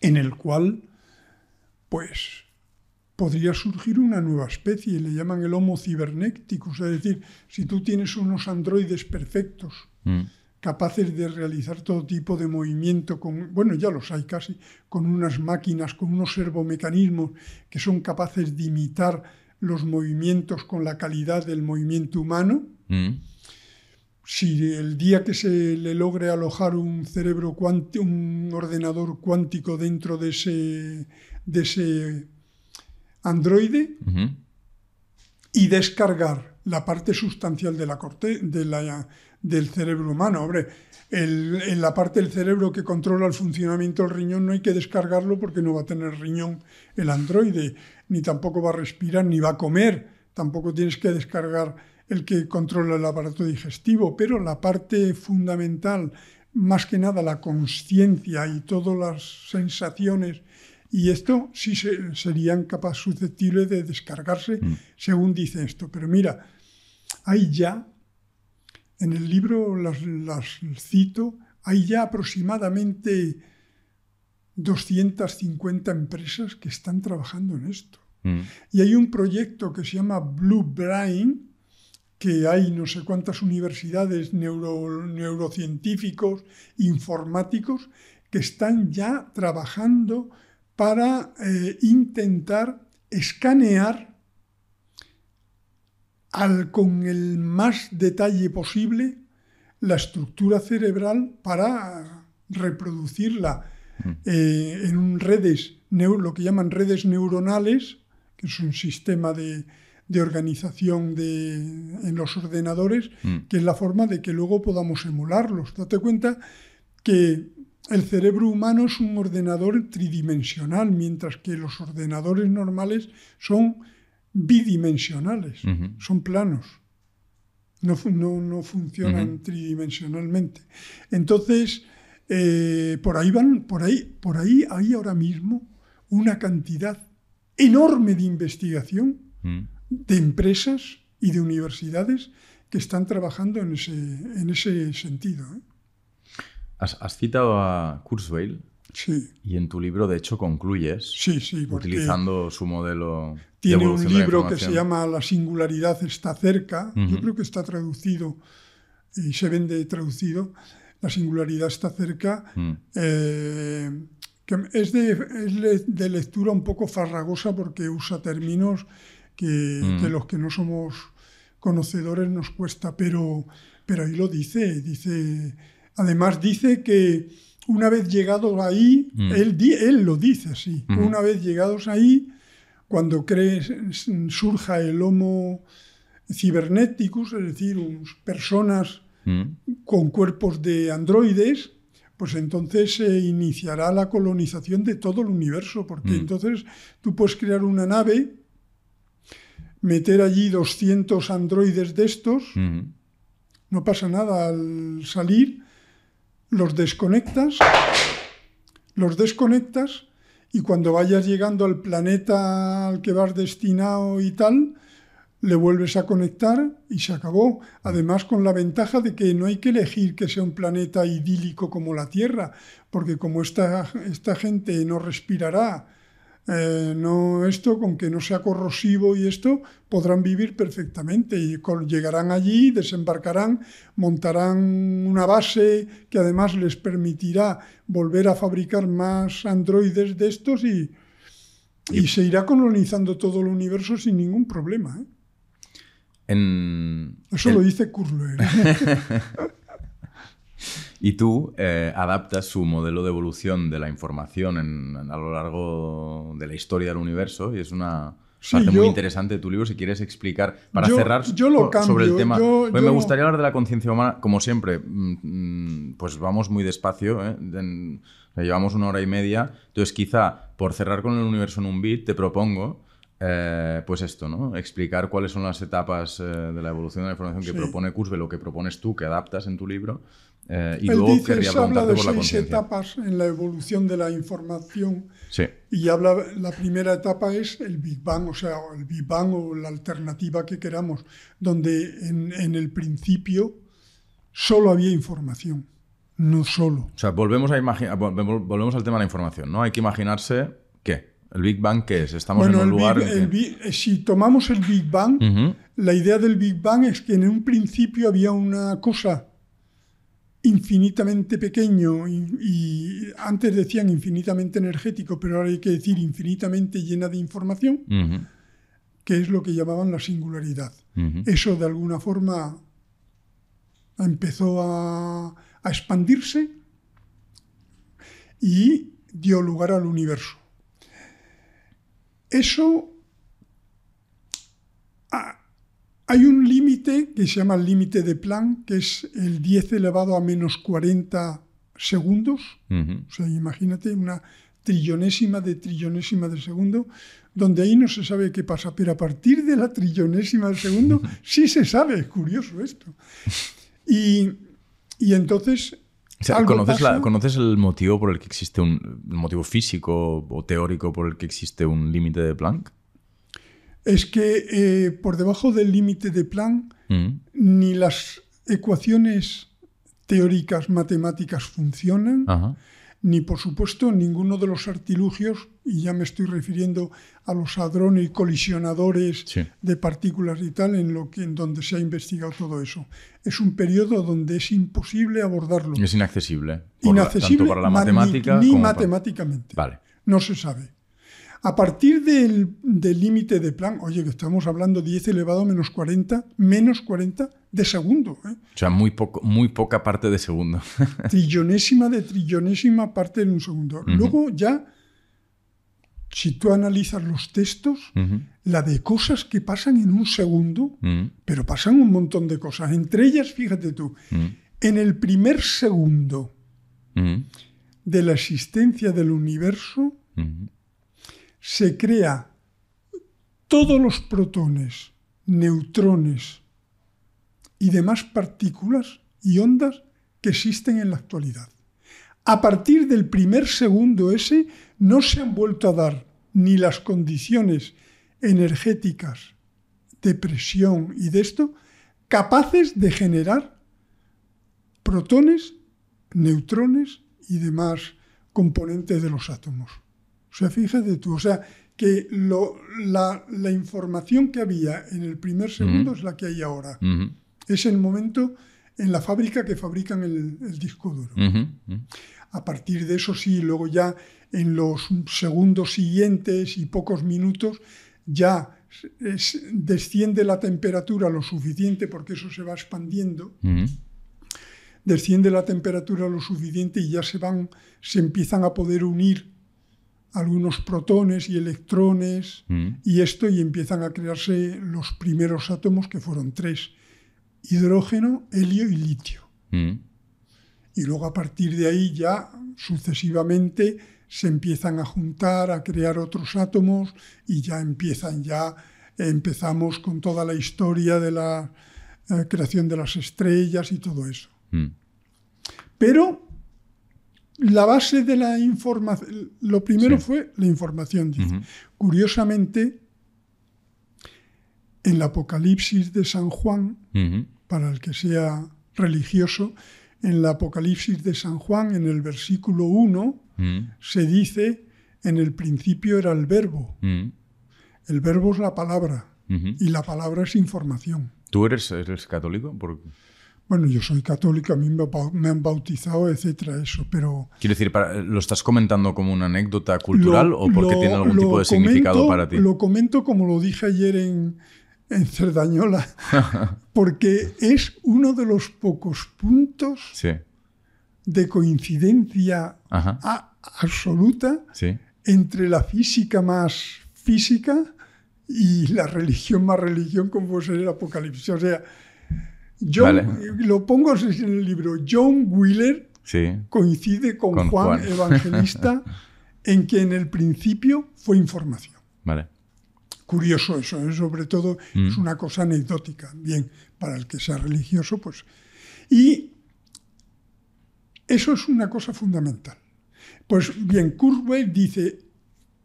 en el cual, pues, podría surgir una nueva especie, le llaman el Homo cybernéticos, es decir, si tú tienes unos androides perfectos, mm. Capaces de realizar todo tipo de movimiento, con, bueno, ya los hay casi, con unas máquinas, con unos servomecanismos que son capaces de imitar los movimientos con la calidad del movimiento humano, mm. Si el día que se le logre alojar un cerebro un ordenador cuántico dentro de ese, de ese androide y descargar la parte sustancial de la corte, de la, del cerebro humano. Hombre, en la parte del cerebro que controla el funcionamiento del riñón no hay que descargarlo porque no va a tener riñón el androide, ni tampoco va a respirar, ni va a comer. Tampoco tienes que descargar el que controla el aparato digestivo, pero la parte fundamental, más que nada la conciencia y todas las sensaciones, y esto sí serían capaz susceptibles de descargarse, mm. según dice esto. Pero mira, hay ya, en el libro las, cito, hay ya aproximadamente 250 empresas que están trabajando en esto. Mm. Y hay un proyecto que se llama Blue Brain, que hay no sé cuántas universidades neurocientíficos, informáticos, que están ya trabajando para eh, intentar escanear al, con el más detalle posible la estructura cerebral para reproducirla mm. eh, en redes, lo que llaman redes neuronales, que es un sistema de, de organización de, en los ordenadores, mm. que es la forma de que luego podamos emularlos. Date cuenta que el cerebro humano es un ordenador tridimensional, mientras que los ordenadores normales son bidimensionales, son planos. No, no, funcionan tridimensionalmente. Entonces, eh, por ahí van, por ahí, por ahí hay ahora mismo una cantidad enorme de investigación de empresas y de universidades que están trabajando en ese, en ese sentido. ¿eh? Has, citado a Kurzweil. Sí. Y en tu libro, de hecho, concluyes sí, sí, utilizando su modelo. Tiene un libro que se llama La singularidad está cerca. Yo creo que está traducido y se vende traducido. La singularidad está cerca. Mm. Eh, que es de, es de lectura un poco farragosa porque usa términos que, mm. los que no somos conocedores nos cuesta, pero, pero ahí lo dice, dice, además dice que una vez llegados ahí, mm. él, él, lo dice así, una vez llegados ahí, cuando crees, surja el Homo cibernéticos, es decir, personas mm. con cuerpos de androides, pues entonces se iniciará la colonización de todo el universo, porque entonces tú puedes crear una nave meter allí 200 androides de estos, no pasa nada al salir, los desconectas, los desconectas y cuando vayas llegando al planeta al que vas destinado y tal, le vuelves a conectar y se acabó. Además, con la ventaja de que no hay que elegir que sea un planeta idílico como la Tierra, porque como esta, esta gente no respirará, eh, no esto, con que no sea corrosivo y esto, podrán vivir perfectamente y llegarán allí, desembarcarán, montarán una base que además les permitirá volver a fabricar más androides de estos y, y se irá colonizando todo el universo sin ningún problema. ¿eh? Eso lo dice Kurzweil. <laughs> <laughs> Y tú eh, adaptas su modelo de evolución de la información a lo largo de la historia del universo y es una parte muy interesante de tu libro. Si quieres explicar, para cerrar sobre el tema. Pues me gustaría hablar de la conciencia humana, como siempre, mm, mm, pues vamos muy despacio. ¿eh? llevamos una hora y media. Entonces, quizá por cerrar con el universo en un bit, te propongo. Eh, pues esto, ¿no? Explicar cuáles son las etapas de la evolución de la información que propone Kurzweil o que propones tú, que adaptas en tu libro, eh, y Él luego dice, se habla de seis etapas en la evolución de la información. Sí. Y habla, la primera etapa es el Big Bang, o sea, el Big Bang o la alternativa que queramos, donde en, en el principio solo había información, no solo. O sea, volvemos, a volvemos al tema de la información, ¿no? Hay que imaginarse qué. ¿El Big Bang qué es? Estamos en un lugar. si tomamos el Big Bang, la idea del Big Bang es que en un principio había una cosa infinitamente pequeño y, antes decían infinitamente energético, pero ahora hay que decir infinitamente llena de información, que es lo que llamaban la singularidad. Eso de alguna forma empezó a, expandirse y dio lugar al universo. Eso Hay un límite que se llama el límite de Planck, que es el 10 elevado a menos 40 segundos. O sea, imagínate una trillonésima de trillonésima de segundo, donde ahí no se sabe qué pasa, pero a partir de la trillonésima de segundo <laughs> sí se sabe, es curioso esto. Y, y entonces... O sea, algo ¿conoces, la- pasa- ¿Conoces el motivo por el que existe un el motivo físico o teórico por el que existe un límite de Planck? Es que eh, por debajo del límite de Planck Ujú. ni las ecuaciones teóricas matemáticas funcionan, Ajá. ni por supuesto ninguno de los artilugios, y ya me estoy refiriendo a los hadrones y colisionadores Sí. de partículas y tal, en, lo que, en donde se ha investigado todo eso. Es un periodo donde es imposible abordarlo. Es inaccesible. la- Inaccesible tanto para la ma- ni- matemática ni, como para- matemáticamente. Vale. No se sabe. A partir del del límite de Planck, oye, que estamos hablando 10 elevado a menos 40, menos 40 de segundo, ¿eh? O sea, muy, poco, muy poca parte de segundo. <laughs> trillonésima de trillonésima parte de un segundo. Luego ya, si tú analizas los textos, la de cosas que pasan en un segundo, pero pasan un montón de cosas. Entre ellas, fíjate tú, en el primer segundo de la existencia del universo. Se crea todos los protones, neutrones y demás partículas y ondas que existen en la actualidad. A partir del primer segundo ese no se han vuelto a dar ni las condiciones energéticas de presión y de esto capaces de generar protones, neutrones y demás componentes de los átomos. O sea, fíjate tú, o sea, que lo- la, la información que había en el primer segundo es la que hay ahora. Es el momento en la fábrica que fabrican el, el disco duro. A partir de eso sí, luego ya en los segundos siguientes y pocos minutos ya es- desciende la temperatura lo suficiente porque eso se va expandiendo. Desciende la temperatura lo suficiente y ya se van, se empiezan a poder unir algunos protones y electrones Ujú. y esto y empiezan a crearse los primeros átomos que fueron tres, hidrógeno, helio y litio. Ujú. Y luego a partir de ahí ya sucesivamente se empiezan a juntar, a crear otros átomos y ya empiezan ya empezamos con toda la historia de la eh, creación de las estrellas y todo eso. Ujú. Pero la base de la información, lo primero Sí. fue la información. dice. Curiosamente, en el Apocalipsis de San Juan, para el que sea religioso, en el Apocalipsis de San Juan, en el versículo 1, Ujú. se dice, en el principio era el verbo. El verbo es la palabra y la palabra es información. ¿Tú eres, eres católico? Bueno, yo soy católico, a mí me han bautizado, etcétera, eso, pero Quiero decir, ¿lo estás comentando como una anécdota cultural Lo- o porque lo- tiene algún tipo de significado para ti? Lo comento como lo dije ayer en, en Cerdañola, <laughs> porque es uno de los pocos puntos Sí. de coincidencia a- absoluta Sí. entre la física más física y la religión más religión, como puede ser el Apocalipsis. O sea, John, Vale. lo pongo en el libro, John Wheeler Sí. coincide con, Con Juan, Juan. Evangelista <laughs> en que en el principio fue información. Vale. Curioso eso, ¿eh? sobre todo Mm. es una cosa anecdótica. Bien, para el que sea religioso, pues. Y eso es una cosa fundamental. Pues bien, Kurzweil dice,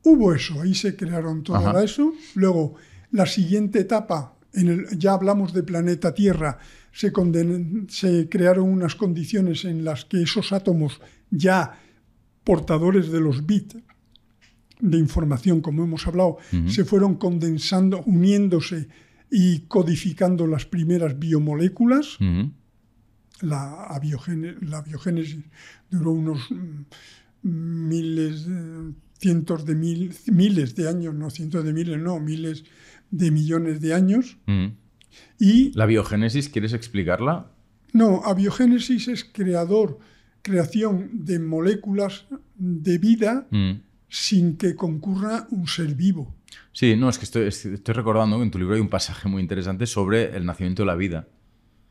hubo eso, ahí se crearon todo Ajá. eso. Luego, la siguiente etapa, en el, ya hablamos de planeta Tierra, se, conden- se crearon unas condiciones en las que esos átomos ya portadores de los bits de información, como hemos hablado, se fueron condensando, uniéndose y codificando las primeras biomoléculas. La, la biogénesis duró unos mm, miles, cientos de mil, miles de años, no cientos de miles, no, miles de millones de años. Y ¿La biogénesis quieres explicarla? no, abiogénesis es creador, creación de moléculas de vida Mm. sin que concurra un ser vivo. Sí, no, es que estoy, estoy recordando que en tu libro hay un pasaje muy interesante sobre el nacimiento de la vida.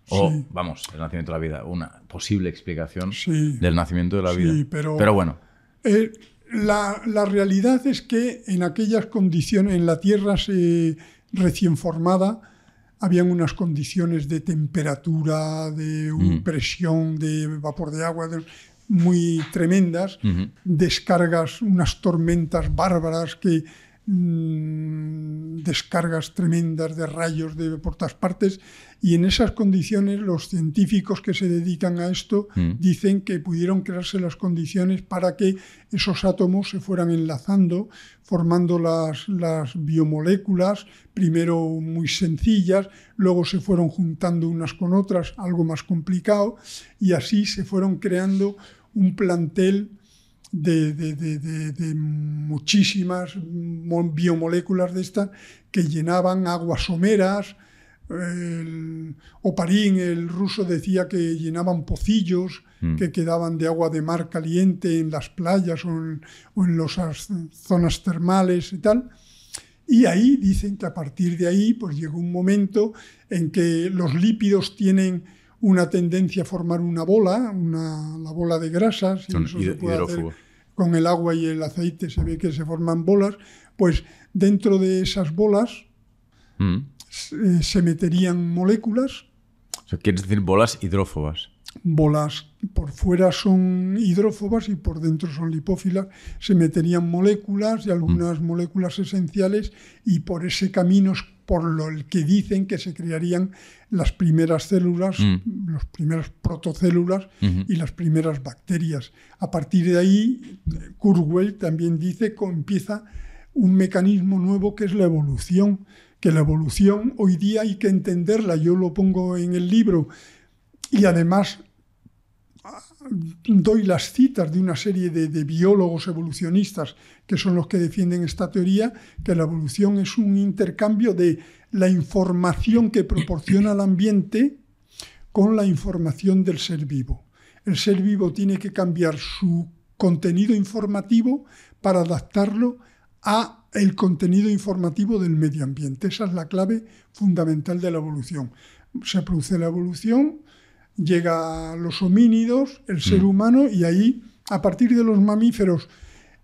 O, vamos, el nacimiento de la vida, una posible explicación del nacimiento de la vida. Pero, pero bueno. Eh, la, la, realidad es que en aquellas condiciones, en la Tierra se, recién formada, habían unas condiciones de temperatura, de mm. presión, de vapor de agua muy tremendas, descargas, unas tormentas bárbaras que Mm, descargas tremendas de rayos de por todas partes y en esas condiciones los científicos que se dedican a esto mm. dicen que pudieron crearse las condiciones para que esos átomos se fueran enlazando, formando las, las biomoléculas, primero muy sencillas, luego se fueron juntando unas con otras, algo más complicado, y así se fueron creando un plantel de, muchísimas biomoléculas de estas que llenaban aguas someras. El Oparín, el ruso, decía que llenaban pocillos mm. que quedaban de agua de mar caliente en las playas o en, o en las zonas termales y tal. Y ahí dicen que a partir de ahí pues llegó un momento en que los lípidos tienen una tendencia a formar una bola, una, la bola de grasas. Y con el agua y el aceite se ve que se forman bolas, pues dentro de esas bolas mm. eh, se, meterían moléculas. O ¿Quieres decir bolas hidrófobas? Bolas por fuera son hidrófobas y por dentro son lipófilas. Se meterían moléculas y algunas mm. moléculas esenciales y por ese camino por lo que dicen que se crearían las primeras células, mm. las primeras protocélulas y las primeras bacterias. A partir de ahí, Kurzweil también dice que empieza un mecanismo nuevo que es la evolución, que la evolución hoy día hay que entenderla, yo lo pongo en el libro y además doy las citas de una serie de, biólogos evolucionistas que son los que defienden esta teoría, que la evolución es un intercambio de la información que proporciona el ambiente con la información del ser vivo. El ser vivo tiene que cambiar su contenido informativo para adaptarlo a el contenido informativo del medio ambiente. Esa es la clave fundamental de la evolución. Se produce la evolución, llega a los homínidos, el ser mm. humano, y ahí, a partir de los mamíferos,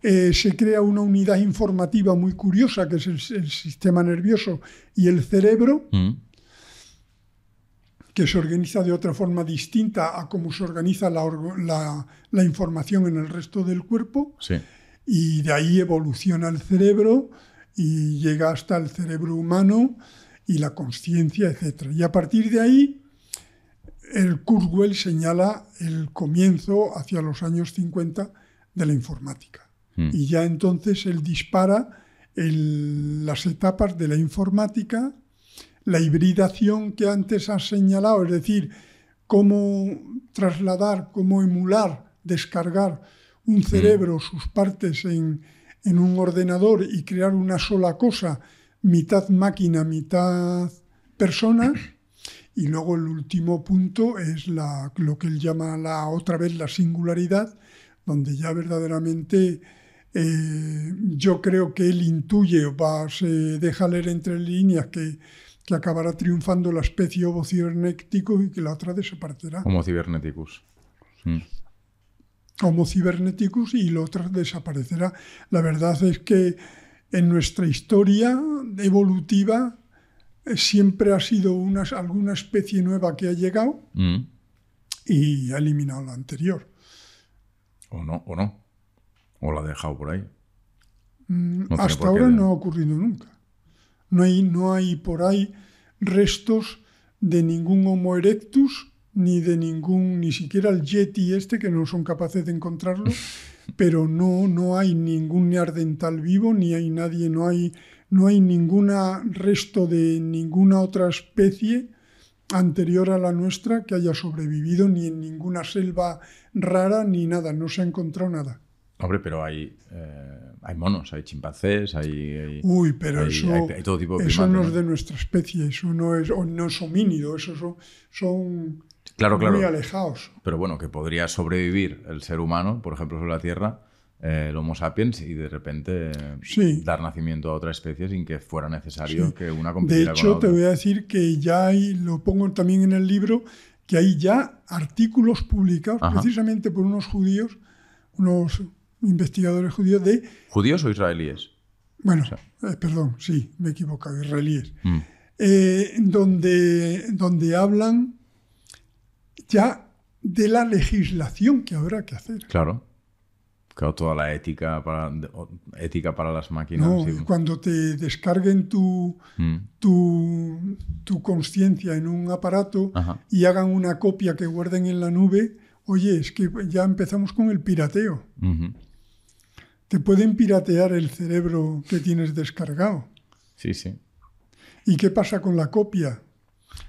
eh, se crea una unidad informativa muy curiosa, que es el, sistema nervioso y el cerebro, mm. que se organiza de otra forma distinta a cómo se organiza la, la, información en el resto del cuerpo. Y de ahí evoluciona el cerebro y llega hasta el cerebro humano y la conciencia, etc. Y a partir de ahí el Kurzweil señala el comienzo hacia los años 50 de la informática. Hmm. Y ya entonces él dispara las etapas de la informática, la hibridación que antes has señalado, es decir, cómo trasladar, cómo emular, descargar un cerebro, hmm. sus partes en, en un ordenador y crear una sola cosa, mitad máquina, mitad persona. <clears throat> Y luego el último punto es la, lo que él llama la, otra vez la singularidad, donde ya verdaderamente eh, yo creo que él intuye, va, se deja leer entre líneas que, que acabará triunfando la especie Homo cibernético y que la otra desaparecerá. Homo ciberneticus. Mm. Homo ciberneticus y la otra desaparecerá. La verdad es que en nuestra historia evolutiva siempre ha sido una, alguna especie nueva que ha llegado mm. y ha eliminado la anterior. O no, o no. O la ha dejado por ahí. Mm, hasta ahora no ha ocurrido nunca. No hay, no hay por ahí restos de ningún Homo erectus, ni de ningún, ni siquiera el Yeti este, que no son capaces de encontrarlo, <laughs> pero no, no hay ningún neardental vivo, ni hay nadie, no hay no hay ningún resto de ninguna otra especie anterior a la nuestra que haya sobrevivido ni en ninguna selva rara ni nada, no se ha encontrado nada. Hombre, pero hay, eh, hay monos, hay chimpancés, hay... Uy, pero eso, todo tipo de eso no, es de nuestra especie, eso no es, no es homínido, eso son, son claro, muy alejados. Pero bueno, que podría sobrevivir el ser humano, por ejemplo, sobre la Tierra, el Homo sapiens y de repente Sí. dar nacimiento a otra especie sin que fuera necesario Sí. que una De compitiera con hecho, te voy a decir que ya hay, lo pongo también en el libro, que hay ya artículos publicados Ajá. precisamente por unos judíos, unos investigadores judíos de, ¿Judíos o israelíes? bueno, eh, perdón, sí, me he equivocado, israelíes, Mm. eh, donde, donde hablan ya de la legislación que habrá que hacer. Claro. Claro, toda la ética para, ética para las máquinas. ¿no? sí. Cuando te descarguen tu, Mm. tu, tu conciencia en un aparato Ajá. y hagan una copia que guarden en la nube, oye, es que ya empezamos con el pirateo. Te pueden piratear el cerebro que tienes descargado. Sí, sí. ¿Y qué pasa con la copia?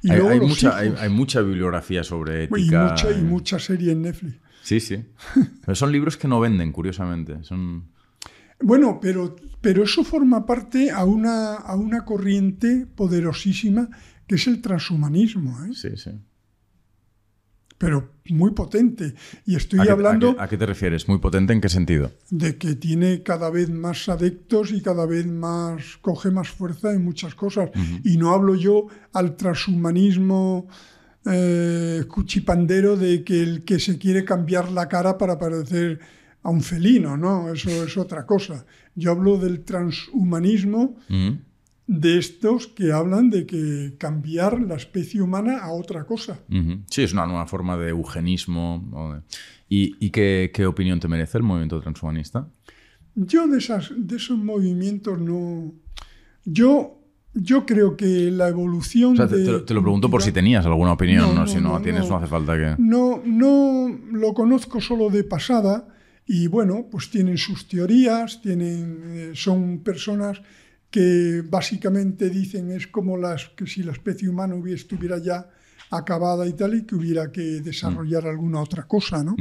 Y Hay, luego hay los mucha, hay, mucha bibliografía sobre y ética. mucha, y mucha serie en Netflix. Sí, sí. <laughs> Pero son libros que no venden, curiosamente. Son... Bueno, pero, pero eso forma parte a una, a una corriente poderosísima que es el transhumanismo, ¿eh? Sí, sí. pero muy potente. Y estoy ¿A qué, hablando a qué- a qué te refieres? ¿Muy potente en qué sentido? de que tiene cada vez más adeptos y cada vez más coge más fuerza en muchas cosas. Y no hablo yo al transhumanismo eh, cuchipandero de que el que se quiere cambiar la cara para parecer a un felino, no, eso es otra cosa. Yo hablo del transhumanismo Mm. de estos que hablan de que cambiar la especie humana a otra cosa. Sí, es una nueva forma de eugenismo. ¿Y, y qué, qué opinión te merece el movimiento transhumanista? Yo de, esas, de esos movimientos no... Yo, yo creo que la evolución O sea, te, de te lo- te lo pregunto por si tenías alguna opinión, No, ¿no? no, si no, no, tienes, no hace falta que... No, no lo conozco solo de pasada y bueno, pues tienen sus teorías, tienen, eh, son personas que básicamente dicen es como las que si la especie humana hubiera, estuviera ya acabada y tal y que hubiera que desarrollar alguna otra cosa, ¿no?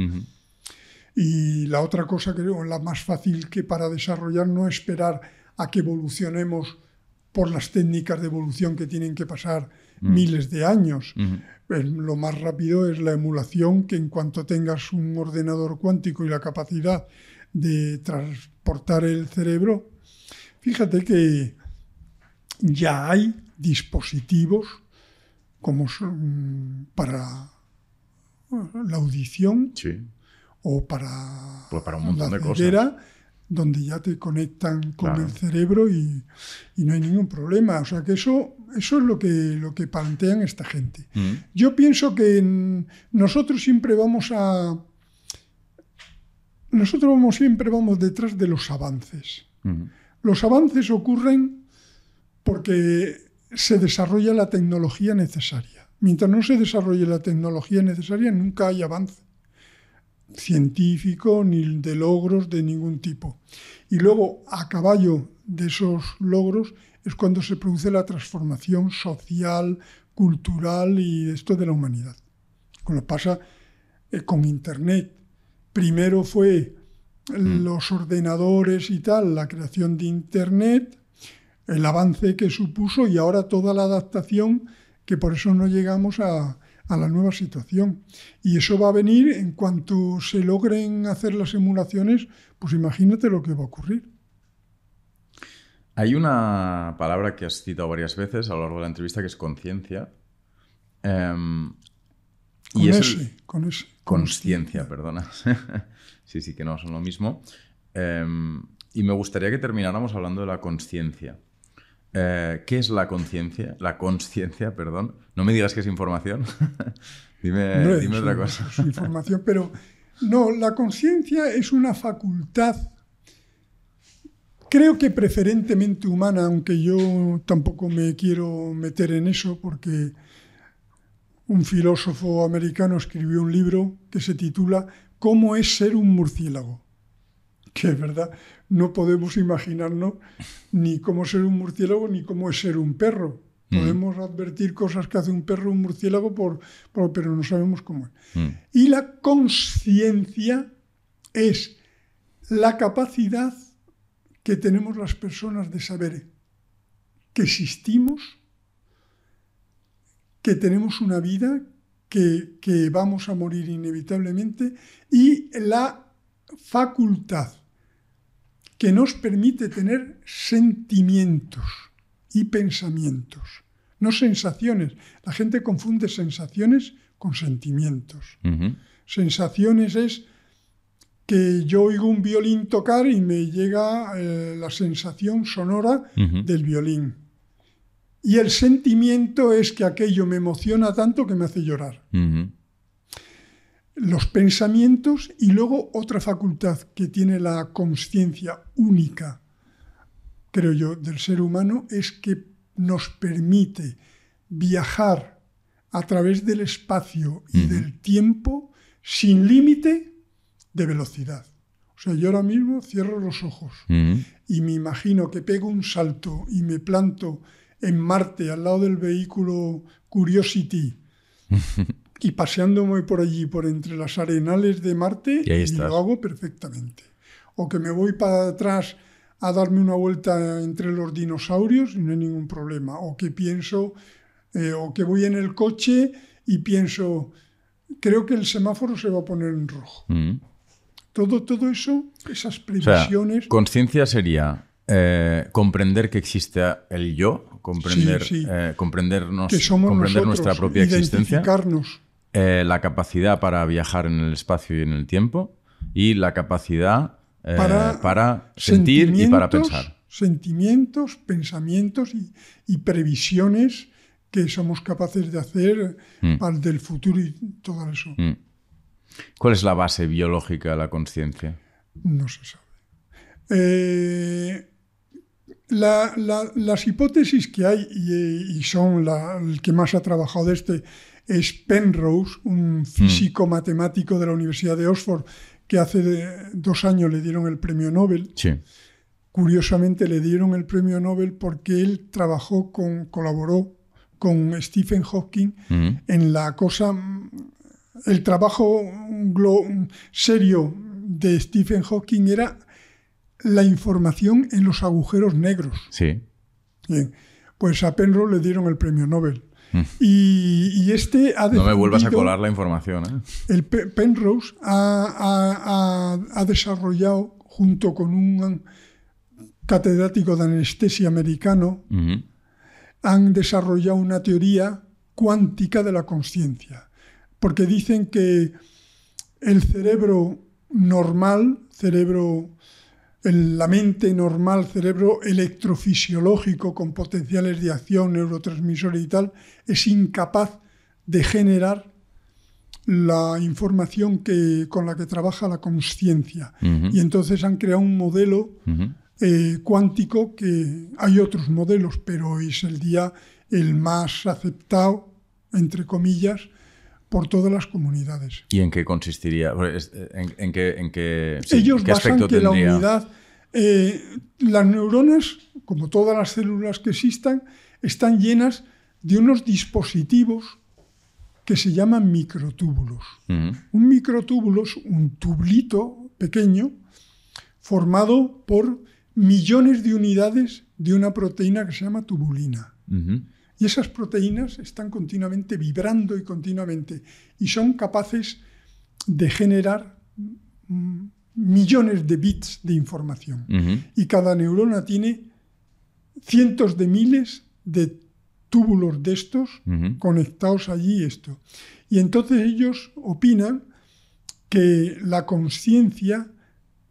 Y la otra cosa, creo, la más fácil que para desarrollar no esperar a que evolucionemos por las técnicas de evolución que tienen que pasar miles de años. Pues lo más rápido es la emulación, que en cuanto tengas un ordenador cuántico y la capacidad de transportar el cerebro, fíjate que ya hay dispositivos como son para la audición Sí. o para, Pues para un montón la de cosas. Donde ya te conectan con Claro. el cerebro y, y no hay ningún problema. O sea que eso, eso es lo que, lo que plantean esta gente. Mm. Yo pienso que en- nosotros siempre vamos a. Nosotros vamos, siempre vamos detrás de los avances. Ujú. Los avances ocurren porque se desarrolla la tecnología necesaria. Mientras no se desarrolle la tecnología necesaria, nunca hay avance científico ni de logros de ningún tipo. Y luego, a caballo de esos logros, es cuando se produce la transformación social, cultural y esto de la humanidad. Como pasa eh, con Internet. Primero fue los ordenadores y tal, la creación de Internet, el avance que supuso y ahora toda la adaptación que por eso no llegamos a, a la nueva situación. Y eso va a venir en cuanto se logren hacer las emulaciones, pues imagínate lo que va a ocurrir. Hay una palabra que has citado varias veces a lo largo de la entrevista que es conciencia. Em, Con y es ese, el- con ese. Consciencia, perdona. <laughs> sí, sí, que no son lo mismo. Em, y me gustaría que termináramos hablando de la conciencia. Eh, ¿Qué es la conciencia? La conciencia, perdón. No me digas que es información. <laughs> dime otra cosa. es información, pero no, la conciencia es una facultad, creo que preferentemente humana, aunque yo tampoco me quiero meter en eso, porque un filósofo americano escribió un libro que se titula ¿Cómo es ser un murciélago? Que es verdad, no podemos imaginarnos ni cómo ser un murciélago ni cómo es ser un perro. Podemos advertir cosas que hace un perro o un murciélago, por, por- pero no sabemos cómo es. Mm, Y la conciencia es la capacidad que tenemos las personas de saber que existimos, que tenemos una vida, que, que vamos a morir inevitablemente y la facultad que nos permite tener sentimientos y pensamientos, no sensaciones. La gente confunde sensaciones con sentimientos. Sensaciones es que yo oigo un violín tocar y me llega eh, la sensación sonora del violín. Y el sentimiento es que aquello me emociona tanto que me hace llorar. Los pensamientos y luego otra facultad que tiene la conciencia única, creo yo, del ser humano es que nos permite viajar a través del espacio y del tiempo sin límite de velocidad. O sea, yo ahora mismo cierro los ojos y me imagino que pego un salto y me planto en Marte al lado del vehículo Curiosity <laughs> y paseándome por allí, por entre las arenales de Marte, y, lo hago perfectamente. O que me voy para atrás a darme una vuelta entre los dinosaurios y no hay ningún problema. O que pienso, eh, o que voy en el coche y pienso, creo que el semáforo se va a poner en rojo. Mm. Todo, todo eso, esas previsiones. conciencia sería eh, comprender que existe el yo, comprender, eh, comprendernos, comprender nuestra propia existencia, eh, la capacidad para viajar en el espacio y en el tiempo y la capacidad para, sentir y para pensar. Sentimientos, pensamientos y, previsiones que somos capaces de hacer mm. para el del futuro y todo eso. Mm. ¿Cuál es la base biológica de la conciencia? No se sabe. Eh, las hipótesis que hay, y, son el que más ha trabajado de este, es Penrose, un mm. físico matemático de la Universidad de Oxford, que hace dos años le dieron el premio Nobel. Curiosamente le dieron el premio Nobel porque él trabajó con, colaboró con Stephen Hawking mm. en la cosa, el trabajo serio de Stephen Hawking era la información en los agujeros negros. Sí. Bien, pues a Penrose le dieron el premio Nobel. Mm. Y, este ha No me vuelvas a colar la información. ¿eh? El Penrose ha, desarrollado, junto con un catedrático de anestesia americano, han desarrollado una teoría cuántica de la conciencia. Porque dicen que el cerebro normal, cerebro la mente normal, cerebro electrofisiológico con potenciales de acción, neurotransmisores y tal, es incapaz de generar la información que, con la que trabaja la conciencia. Y entonces han creado un modelo eh, cuántico que hay otros modelos, pero es el día el más aceptado, entre comillas, por todas las comunidades. ¿Y en qué consistiría? ¿En, qué, en qué, Ellos basan que la unidad, eh, las neuronas, como todas las células que existan, están llenas de unos dispositivos que se llaman microtúbulos. Un microtúbulo es un tubulito pequeño formado por millones de unidades de una proteína que se llama tubulina. Y esas proteínas están continuamente vibrando y continuamente y son capaces de generar mm, millones de bits de información. Y cada neurona tiene cientos de miles de túbulos de estos conectados allí esto. Y entonces ellos opinan que la conciencia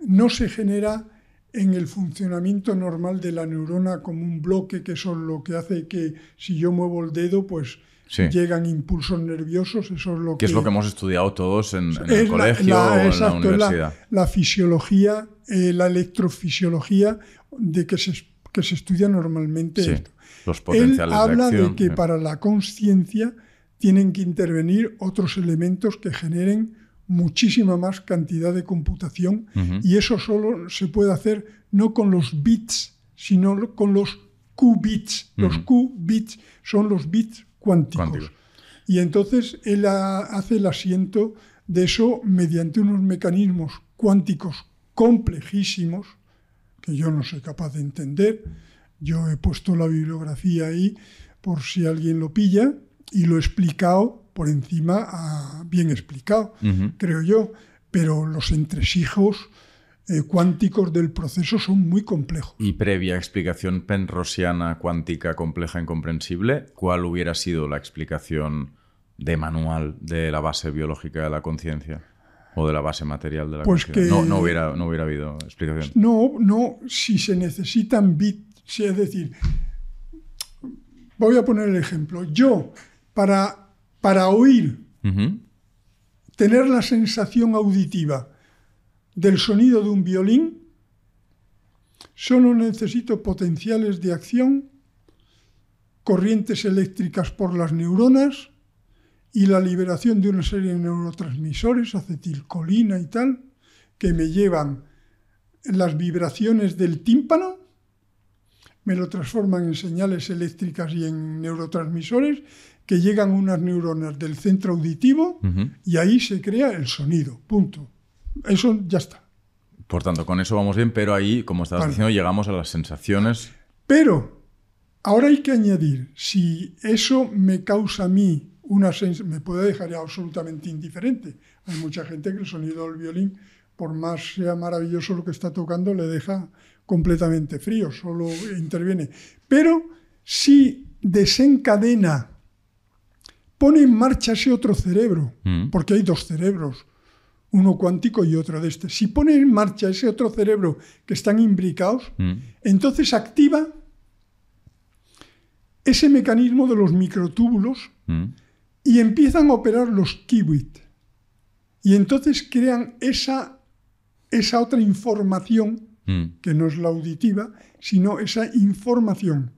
no se genera en el funcionamiento normal de la neurona como un bloque, que es lo que hace que si yo muevo el dedo, pues llegan impulsos nerviosos, eso es lo que... es lo que hemos estudiado todos en, el colegio o en la universidad. La, fisiología, eh, la electrofisiología de que se, que se estudia normalmente esto. Los potenciales Él habla de, que para la conciencia tienen que intervenir otros elementos que generen muchísima más cantidad de computación y eso solo se puede hacer no con los bits, sino con los qubits. Los qubits son los bits cuánticos. Y entonces él hace el asiento de eso mediante unos mecanismos cuánticos complejísimos que yo no soy capaz de entender. Yo he puesto la bibliografía ahí por si alguien lo pilla y lo he explicado por encima, bien explicado, creo yo, pero los entresijos eh, cuánticos del proceso son muy complejos. Y previa explicación penrosiana cuántica compleja incomprensible, ¿cuál hubiera sido la explicación de manual de la base biológica de la conciencia? ¿O de la base material de la Pues conciencia? que- No, no, hubiera, no hubiera habido explicación. No, no, si se necesitan bits, es decir, voy a poner el ejemplo. Yo, para, para oír, tener la sensación auditiva del sonido de un violín, solo necesito potenciales de acción, corrientes eléctricas por las neuronas y la liberación de una serie de neurotransmisores, acetilcolina y tal, que me llevan las vibraciones del tímpano, me lo transforman en señales eléctricas y en neurotransmisores que llegan unas neuronas del centro auditivo y ahí se crea el sonido, punto. Eso ya está. Por tanto, con eso vamos bien, pero ahí, como estabas Vale. diciendo, llegamos a las sensaciones. Pero ahora hay que añadir, si eso me causa a mí una sensación, me puede dejar ya absolutamente indiferente. Hay mucha gente que el sonido del violín, por más sea maravilloso lo que está tocando, le deja completamente frío, solo interviene. Pero si desencadena, pone en marcha ese otro cerebro, Mm. porque hay dos cerebros, uno cuántico y otro de este. Si pone en marcha ese otro cerebro que están imbricados, Mm. entonces activa ese mecanismo de los microtúbulos Mm. y empiezan a operar los qubits. Y entonces crean esa, esa otra información, que no es la auditiva, sino esa información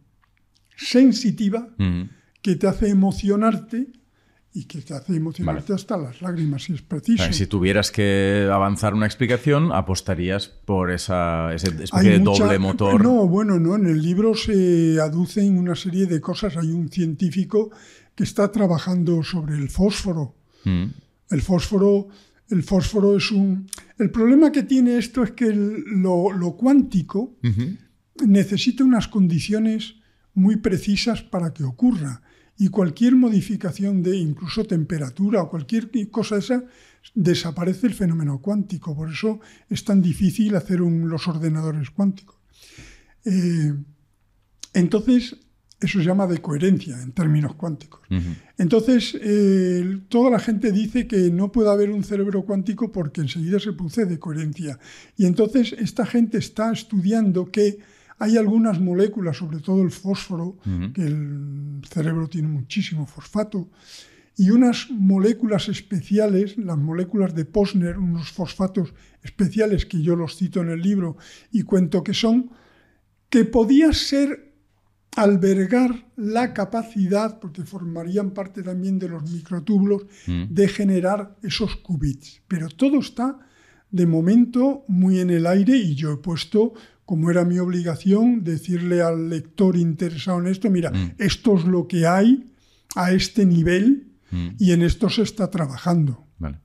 sensitiva. Que te hace emocionarte y que te hace emocionarte hasta las lágrimas, si es O preciso. sea, si tuvieras que avanzar una explicación, apostarías por esa, ese especie Hay de mucha- doble motor. No, bueno, no. En el libro se aducen una serie de cosas. Hay un científico que está trabajando sobre el fósforo. Mm. El fósforo, el fósforo es un. El problema que tiene esto es que el- lo, lo cuántico necesita unas condiciones muy precisas para que ocurra. Y cualquier modificación de incluso temperatura o cualquier cosa esa, desaparece el fenómeno cuántico. Por eso es tan difícil hacer un- los ordenadores cuánticos. Eh, entonces, eso se llama de coherencia en términos cuánticos. Entonces, eh, toda la gente dice que no puede haber un cerebro cuántico porque enseguida se produce de coherencia. Y entonces esta gente está estudiando que hay algunas moléculas, sobre todo el fósforo, que el cerebro tiene muchísimo fosfato, y unas moléculas especiales, las moléculas de Posner, unos fosfatos especiales que yo los cito en el libro y cuento que son, que podía ser albergar la capacidad, porque formarían parte también de los microtúbulos, Mm. de generar esos qubits. Pero todo está de momento muy en el aire y yo he puesto, como era mi obligación, decirle al lector interesado en esto, mira, Mm. esto es lo que hay a este nivel Mm. y en esto se está trabajando Vale.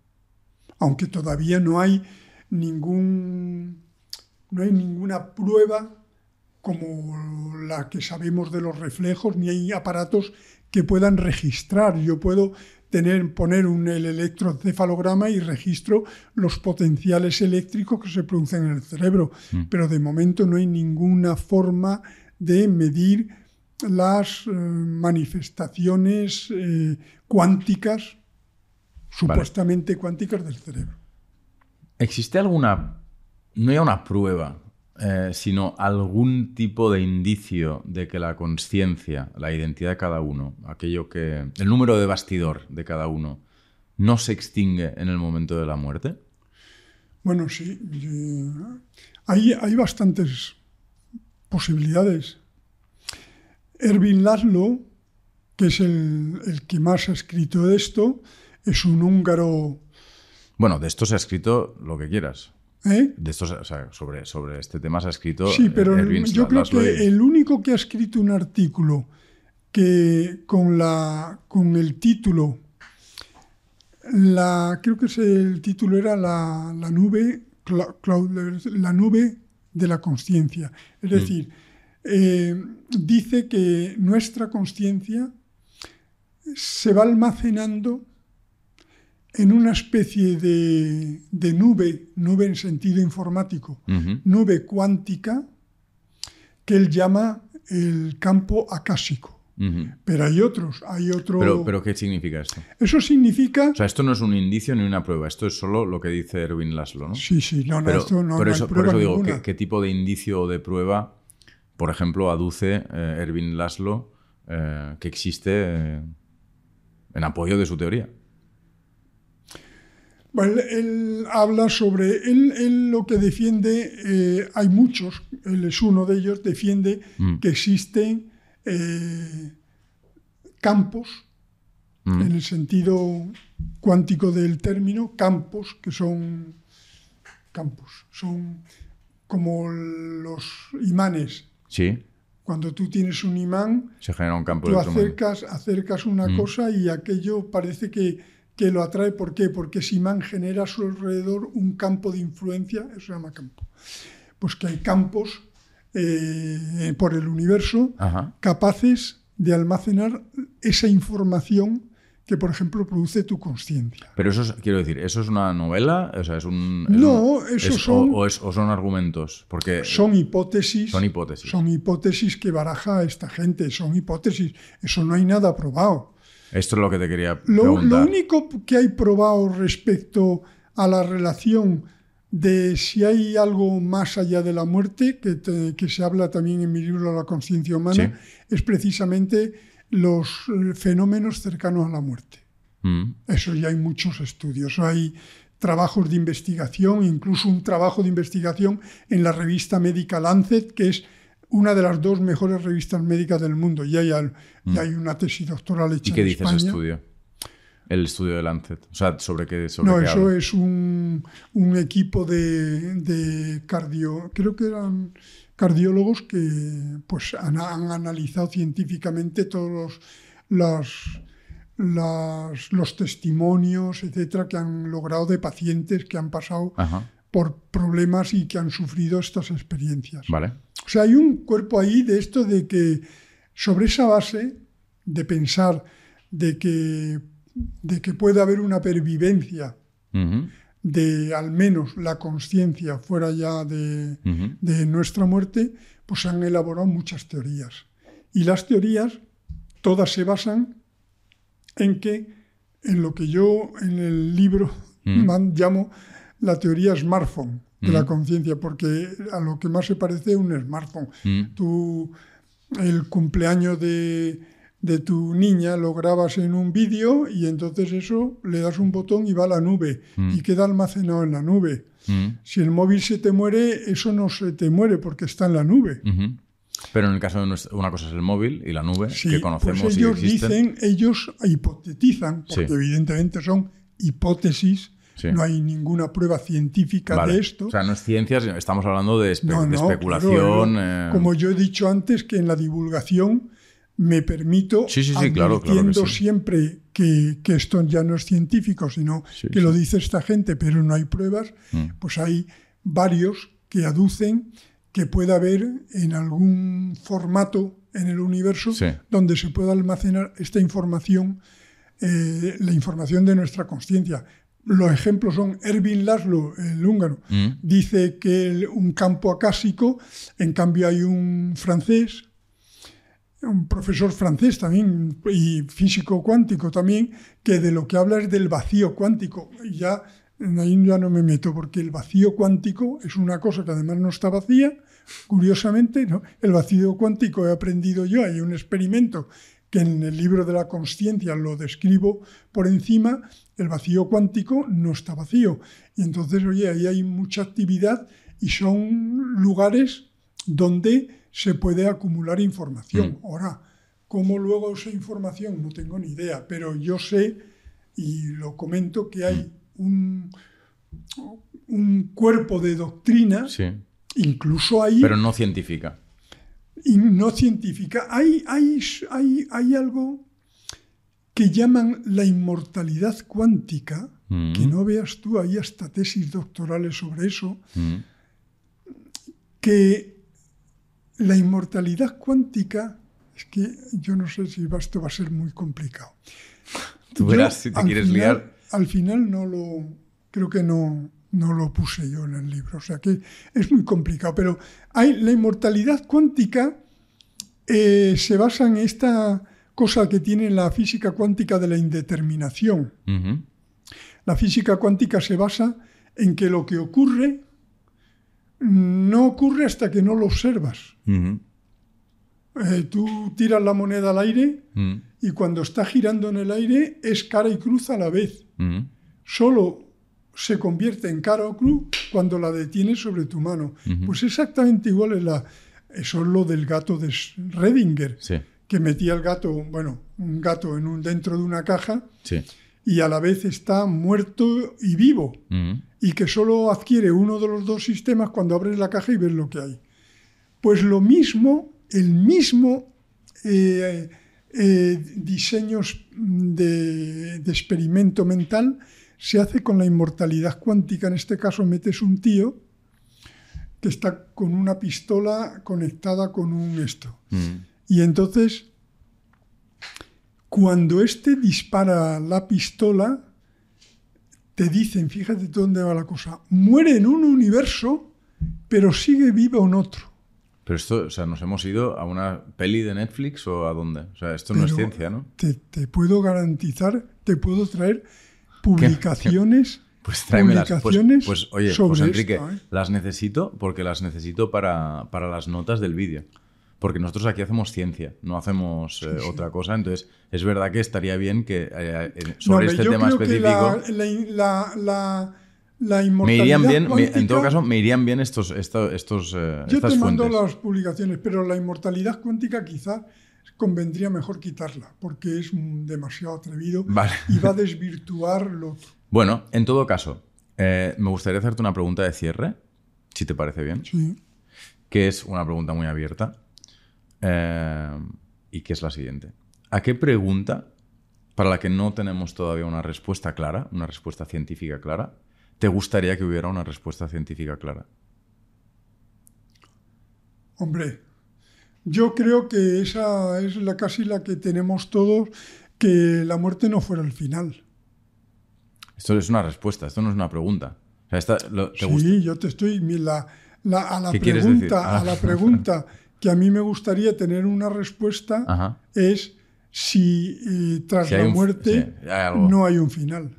aunque todavía no hay ningún no hay ninguna prueba como la que sabemos de los reflejos, ni hay aparatos que puedan registrar. Yo puedo tener, poner un, el electroencefalograma y registro los potenciales eléctricos que se producen en el cerebro, pero de momento no hay ninguna forma de medir las eh, manifestaciones eh, cuánticas, supuestamente cuánticas del cerebro. ¿Existe alguna, no ya una prueba, eh, sino algún tipo de indicio de que la conciencia, la identidad de cada uno, aquello que, el número de bastidor de cada uno, no se extingue en el momento de la muerte? Bueno, sí. y, hay, hay bastantes posibilidades. Erwin Laszlo, que es el, el que más ha escrito de esto, es un húngaro. Bueno, de esto se ha escrito lo que quieras. ¿Eh? De esto, se- o sea, sobre, sobre este tema se ha escrito. Sí, pero Erwin yo creo que el único que ha escrito un artículo que con, la, con el título, la, creo que ese- el título era la, la nube, la nube de la conciencia. Es decir, eh, dice que nuestra conciencia se va almacenando en una especie de, de nube, nube en sentido informático, nube cuántica, que él llama el campo acásico. Pero hay otros, hay otro... Pero, pero, ¿qué significa esto? Eso significa... O sea, esto no es un indicio ni una prueba, esto es solo lo que dice Erwin Laszlo, ¿no? sí, sí, no, no, pero esto no, por, no eso, hay por prueba eso digo, ninguna. ¿qué, qué tipo de indicio o de prueba, por ejemplo, aduce eh, Erwin Laszlo eh, que existe eh, en apoyo de su teoría? Bueno, él, él habla sobre, él, él lo que defiende, eh, hay muchos, él es uno de ellos, defiende Mm. que existen eh, campos, Mm. en el sentido cuántico del término, campos que son campos, son como los imanes. Sí, Cuando tú tienes un imán, se genera un campo tú acercas, acercas una Mm. cosa y aquello parece que, que lo atrae. ¿Por qué? Porque ese imán genera a su alrededor un campo de influencia, eso se llama campo. Pues que hay campos eh, por el universo Ajá. capaces de almacenar esa información que, por ejemplo, produce tu conciencia. Pero eso es, quiero decir, ¿eso es una novela? O sea, es un... es No, un- eso es- son- O, o son argumentos, porque... Son hipótesis. Son hipótesis. Son hipótesis que baraja esta gente, son hipótesis. Eso no hay nada probado. Esto es lo que te quería preguntar. lo único que hay probado respecto a la relación de si hay algo más allá de la muerte, que, te- que se habla también en mi libro La conciencia humana, es precisamente los eh, fenómenos cercanos a la muerte. Mm. Eso ya hay muchos estudios. Hay trabajos de investigación, incluso un trabajo de investigación en la revista médica Lancet, que es una de las dos mejores revistas médicas del mundo. Ya hay, ya hay una tesis doctoral hecha Mm. ¿Y qué en dice España. ese estudio? El estudio de Lancet. O sea, ¿sobre qué, sobre No, qué eso habla? es un, un equipo de, de cardio, creo que eran cardiólogos que pues han, han analizado científicamente todos los, las- las- los testimonios, etcétera, que han logrado de pacientes que han pasado Ajá. Por problemas y que han sufrido estas experiencias. Vale. O sea, hay un cuerpo ahí de esto de que sobre esa base de pensar de que, de que puede haber una pervivencia de al menos la conciencia fuera ya de, de nuestra muerte, pues se han elaborado muchas teorías. Y las teorías todas se basan en que, en lo que yo en el libro <laughs> man- llamo la teoría smartphone de la Mm. conciencia, porque a lo que más se parece es un smartphone. Mm. Tú, el cumpleaños de, de tu niña lo grabas en un vídeo y entonces eso le das un botón y va a la nube Mm. y queda almacenado en la nube. Mm. Si el móvil se te muere, eso no se te muere porque está en la nube. Pero en el caso de nuestra- una cosa es el móvil y la nube, Sí, que conocemos pues y ellos dicen, ellos hipotetizan, porque Sí. evidentemente son hipótesis, Sí. no hay ninguna prueba científica Vale. de esto. O sea, no es ciencia, estamos hablando de, espe- No, de no, especulación. claro, eh, Como yo he dicho antes, que en la divulgación me permito, Sí, sí, sí, claro, claro que siempre que, que esto ya no es científico, sino que lo dice esta gente, pero no hay pruebas, Mm. pues hay varios que aducen que puede haber en algún formato en el universo donde se pueda almacenar esta información, eh, la información de nuestra conciencia. Los ejemplos son Erwin Laszlo, el húngaro, Mm. dice que el- un campo acásico, en cambio hay un francés, un profesor francés también y físico cuántico también, que de lo que habla es del vacío cuántico. Ya ahí ya no me meto porque el vacío cuántico es una cosa que además no está vacía, curiosamente, ¿no? El vacío cuántico he aprendido yo, hay un experimento que en el libro de la conciencia lo describo por encima, el vacío cuántico no está vacío. Y entonces, oye, ahí hay mucha actividad y son lugares donde se puede acumular información. Mm. Ahora, ¿cómo luego esa información? No tengo ni idea, pero yo sé y lo comento que hay un, un cuerpo de doctrina, Sí. incluso ahí, Pero no científica. y no científica. Hay, hay, hay, hay algo que llaman la inmortalidad cuántica, Mm. que no veas tú, hay hasta tesis doctorales sobre eso, Mm. que la inmortalidad cuántica, es que yo no sé si esto va a ser muy complicado. Tú Yo, verás si te quieres final, liar. al final no lo, creo que no, no lo puse yo en el libro, o sea que es muy complicado, pero hay, la inmortalidad cuántica eh, se basa en esta cosa que tiene la física cuántica de la indeterminación. La física cuántica se basa en que lo que ocurre no ocurre hasta que no lo observas. Eh, tú tiras la moneda al aire y cuando está girando en el aire es cara y cruz a la vez. Solo se convierte en cara o cruz cuando la detienes sobre tu mano. Pues exactamente igual es la... Eso es lo del gato de Redinger, que metía el gato, bueno, un gato en un, dentro de una caja y a la vez está muerto y vivo y que solo adquiere uno de los dos sistemas cuando abres la caja y ves lo que hay. Pues lo mismo, el mismo eh, eh, diseños de, experimento mental se hace con la inmortalidad cuántica. En este caso metes un tío que está con una pistola conectada con un esto. Mm. Y entonces, cuando este dispara la pistola, te dicen, fíjate dónde va la cosa, muere en un universo, pero sigue vivo en otro. Pero esto, o sea, nos hemos ido a una peli de Netflix o a dónde? O sea, esto no es ciencia, ¿no? Te, puedo garantizar, te puedo traer <laughs> publicaciones. <laughs> Pues tráemelas. Pues, pues, oye, José Enrique, ¿eh? las necesito porque las necesito para, para las notas del vídeo porque nosotros aquí hacemos ciencia, no hacemos eh, otra cosa. Entonces, es verdad que estaría bien que eh, eh, sobre este tema específico. la, la, inmortalidad me irían bien, en todo caso, me irían bien estos, estos, Yo te mando las publicaciones, pero la inmortalidad cuántica quizá convendría mejor quitarla, porque es demasiado atrevido <laughs> y va a desvirtuar lo Bueno, en todo caso, me gustaría hacerte una pregunta de cierre, si te parece bien. Sí. Que es una pregunta muy abierta. Eh, y que es la siguiente. ¿A qué pregunta, para la que no tenemos todavía una respuesta clara, una respuesta científica clara, te gustaría que hubiera una respuesta científica clara? Hombre, yo creo que esa es la casi la que tenemos todos, que la muerte no fuera el final. Esto es una respuesta, esto no es una pregunta. sí, yo te estoy... La, a la pregunta, a la pregunta <laughs> que a mí me gustaría tener una respuesta es si eh, tras la muerte no hay un final.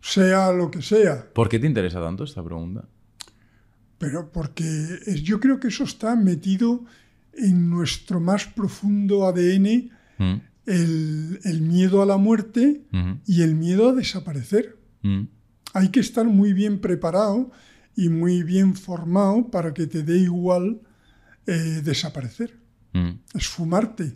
Sea lo que sea. ¿Por qué te interesa tanto esta pregunta? Pero porque yo creo que eso está metido en nuestro más profundo ADN, mm. el, miedo a la muerte y el miedo a desaparecer. Mm. Hay que estar muy bien preparado y muy bien formado para que te dé igual eh, desaparecer, mm. esfumarte,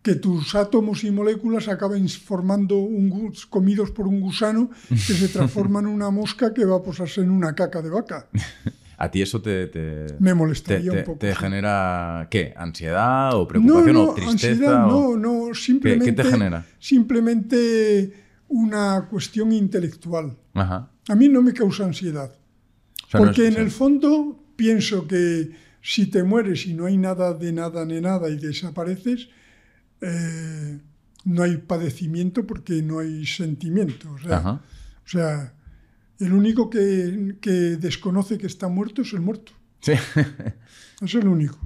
que tus átomos y moléculas acaben formando un, comidos por un gusano que se transforma en una mosca que va a posarse en una caca de vaca. <laughs> ¿A ti eso te, me molestaría un poco? ¿Te genera qué? ¿Ansiedad o preocupación o tristeza? No, no, simplemente. ¿Qué, te genera? Simplemente una cuestión intelectual. A mí no me causa ansiedad. porque en el fondo pienso que si te mueres y no hay nada de nada ni nada y desapareces, eh, no hay padecimiento porque no hay sentimiento. O sea, el único que, desconoce que está muerto es el muerto. Sí. <laughs> es el único.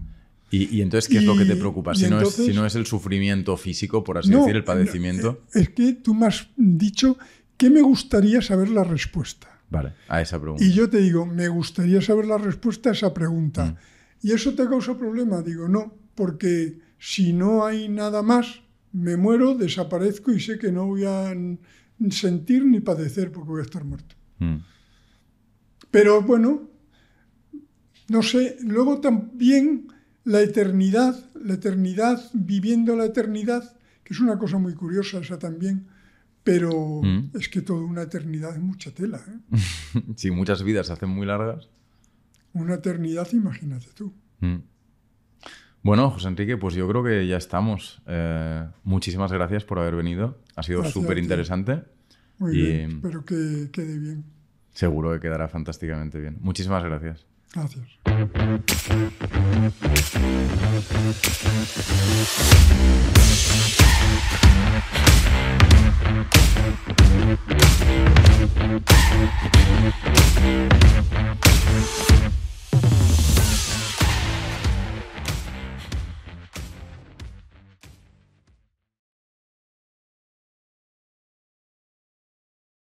¿Y, entonces qué es lo que te preocupa? Si, no es, si no es el sufrimiento físico, por así decir, el padecimiento. Eh, es que tú me has dicho que me gustaría saber la respuesta. Vale, a esa pregunta. Y yo te digo, me gustaría saber la respuesta a esa pregunta. Mm. ¿Y eso te causa problema? Digo, no, porque si no hay nada más, me muero, desaparezco y sé que no voy a sentir ni padecer porque voy a estar muerto. Mm. Pero bueno, no sé, luego también la eternidad, la eternidad, viviendo la eternidad, que es una cosa muy curiosa esa también, pero mm. es que toda una eternidad es mucha tela. ¿eh? <laughs> sí, muchas vidas se hacen muy largas una eternidad, imagínate tú. Mm. Bueno, José Enrique, pues yo creo que ya estamos. Eh, muchísimas gracias por haber venido. Ha sido súper interesante. Muy bien, espero que quede bien. Seguro que quedará fantásticamente bien. Muchísimas gracias. Gracias.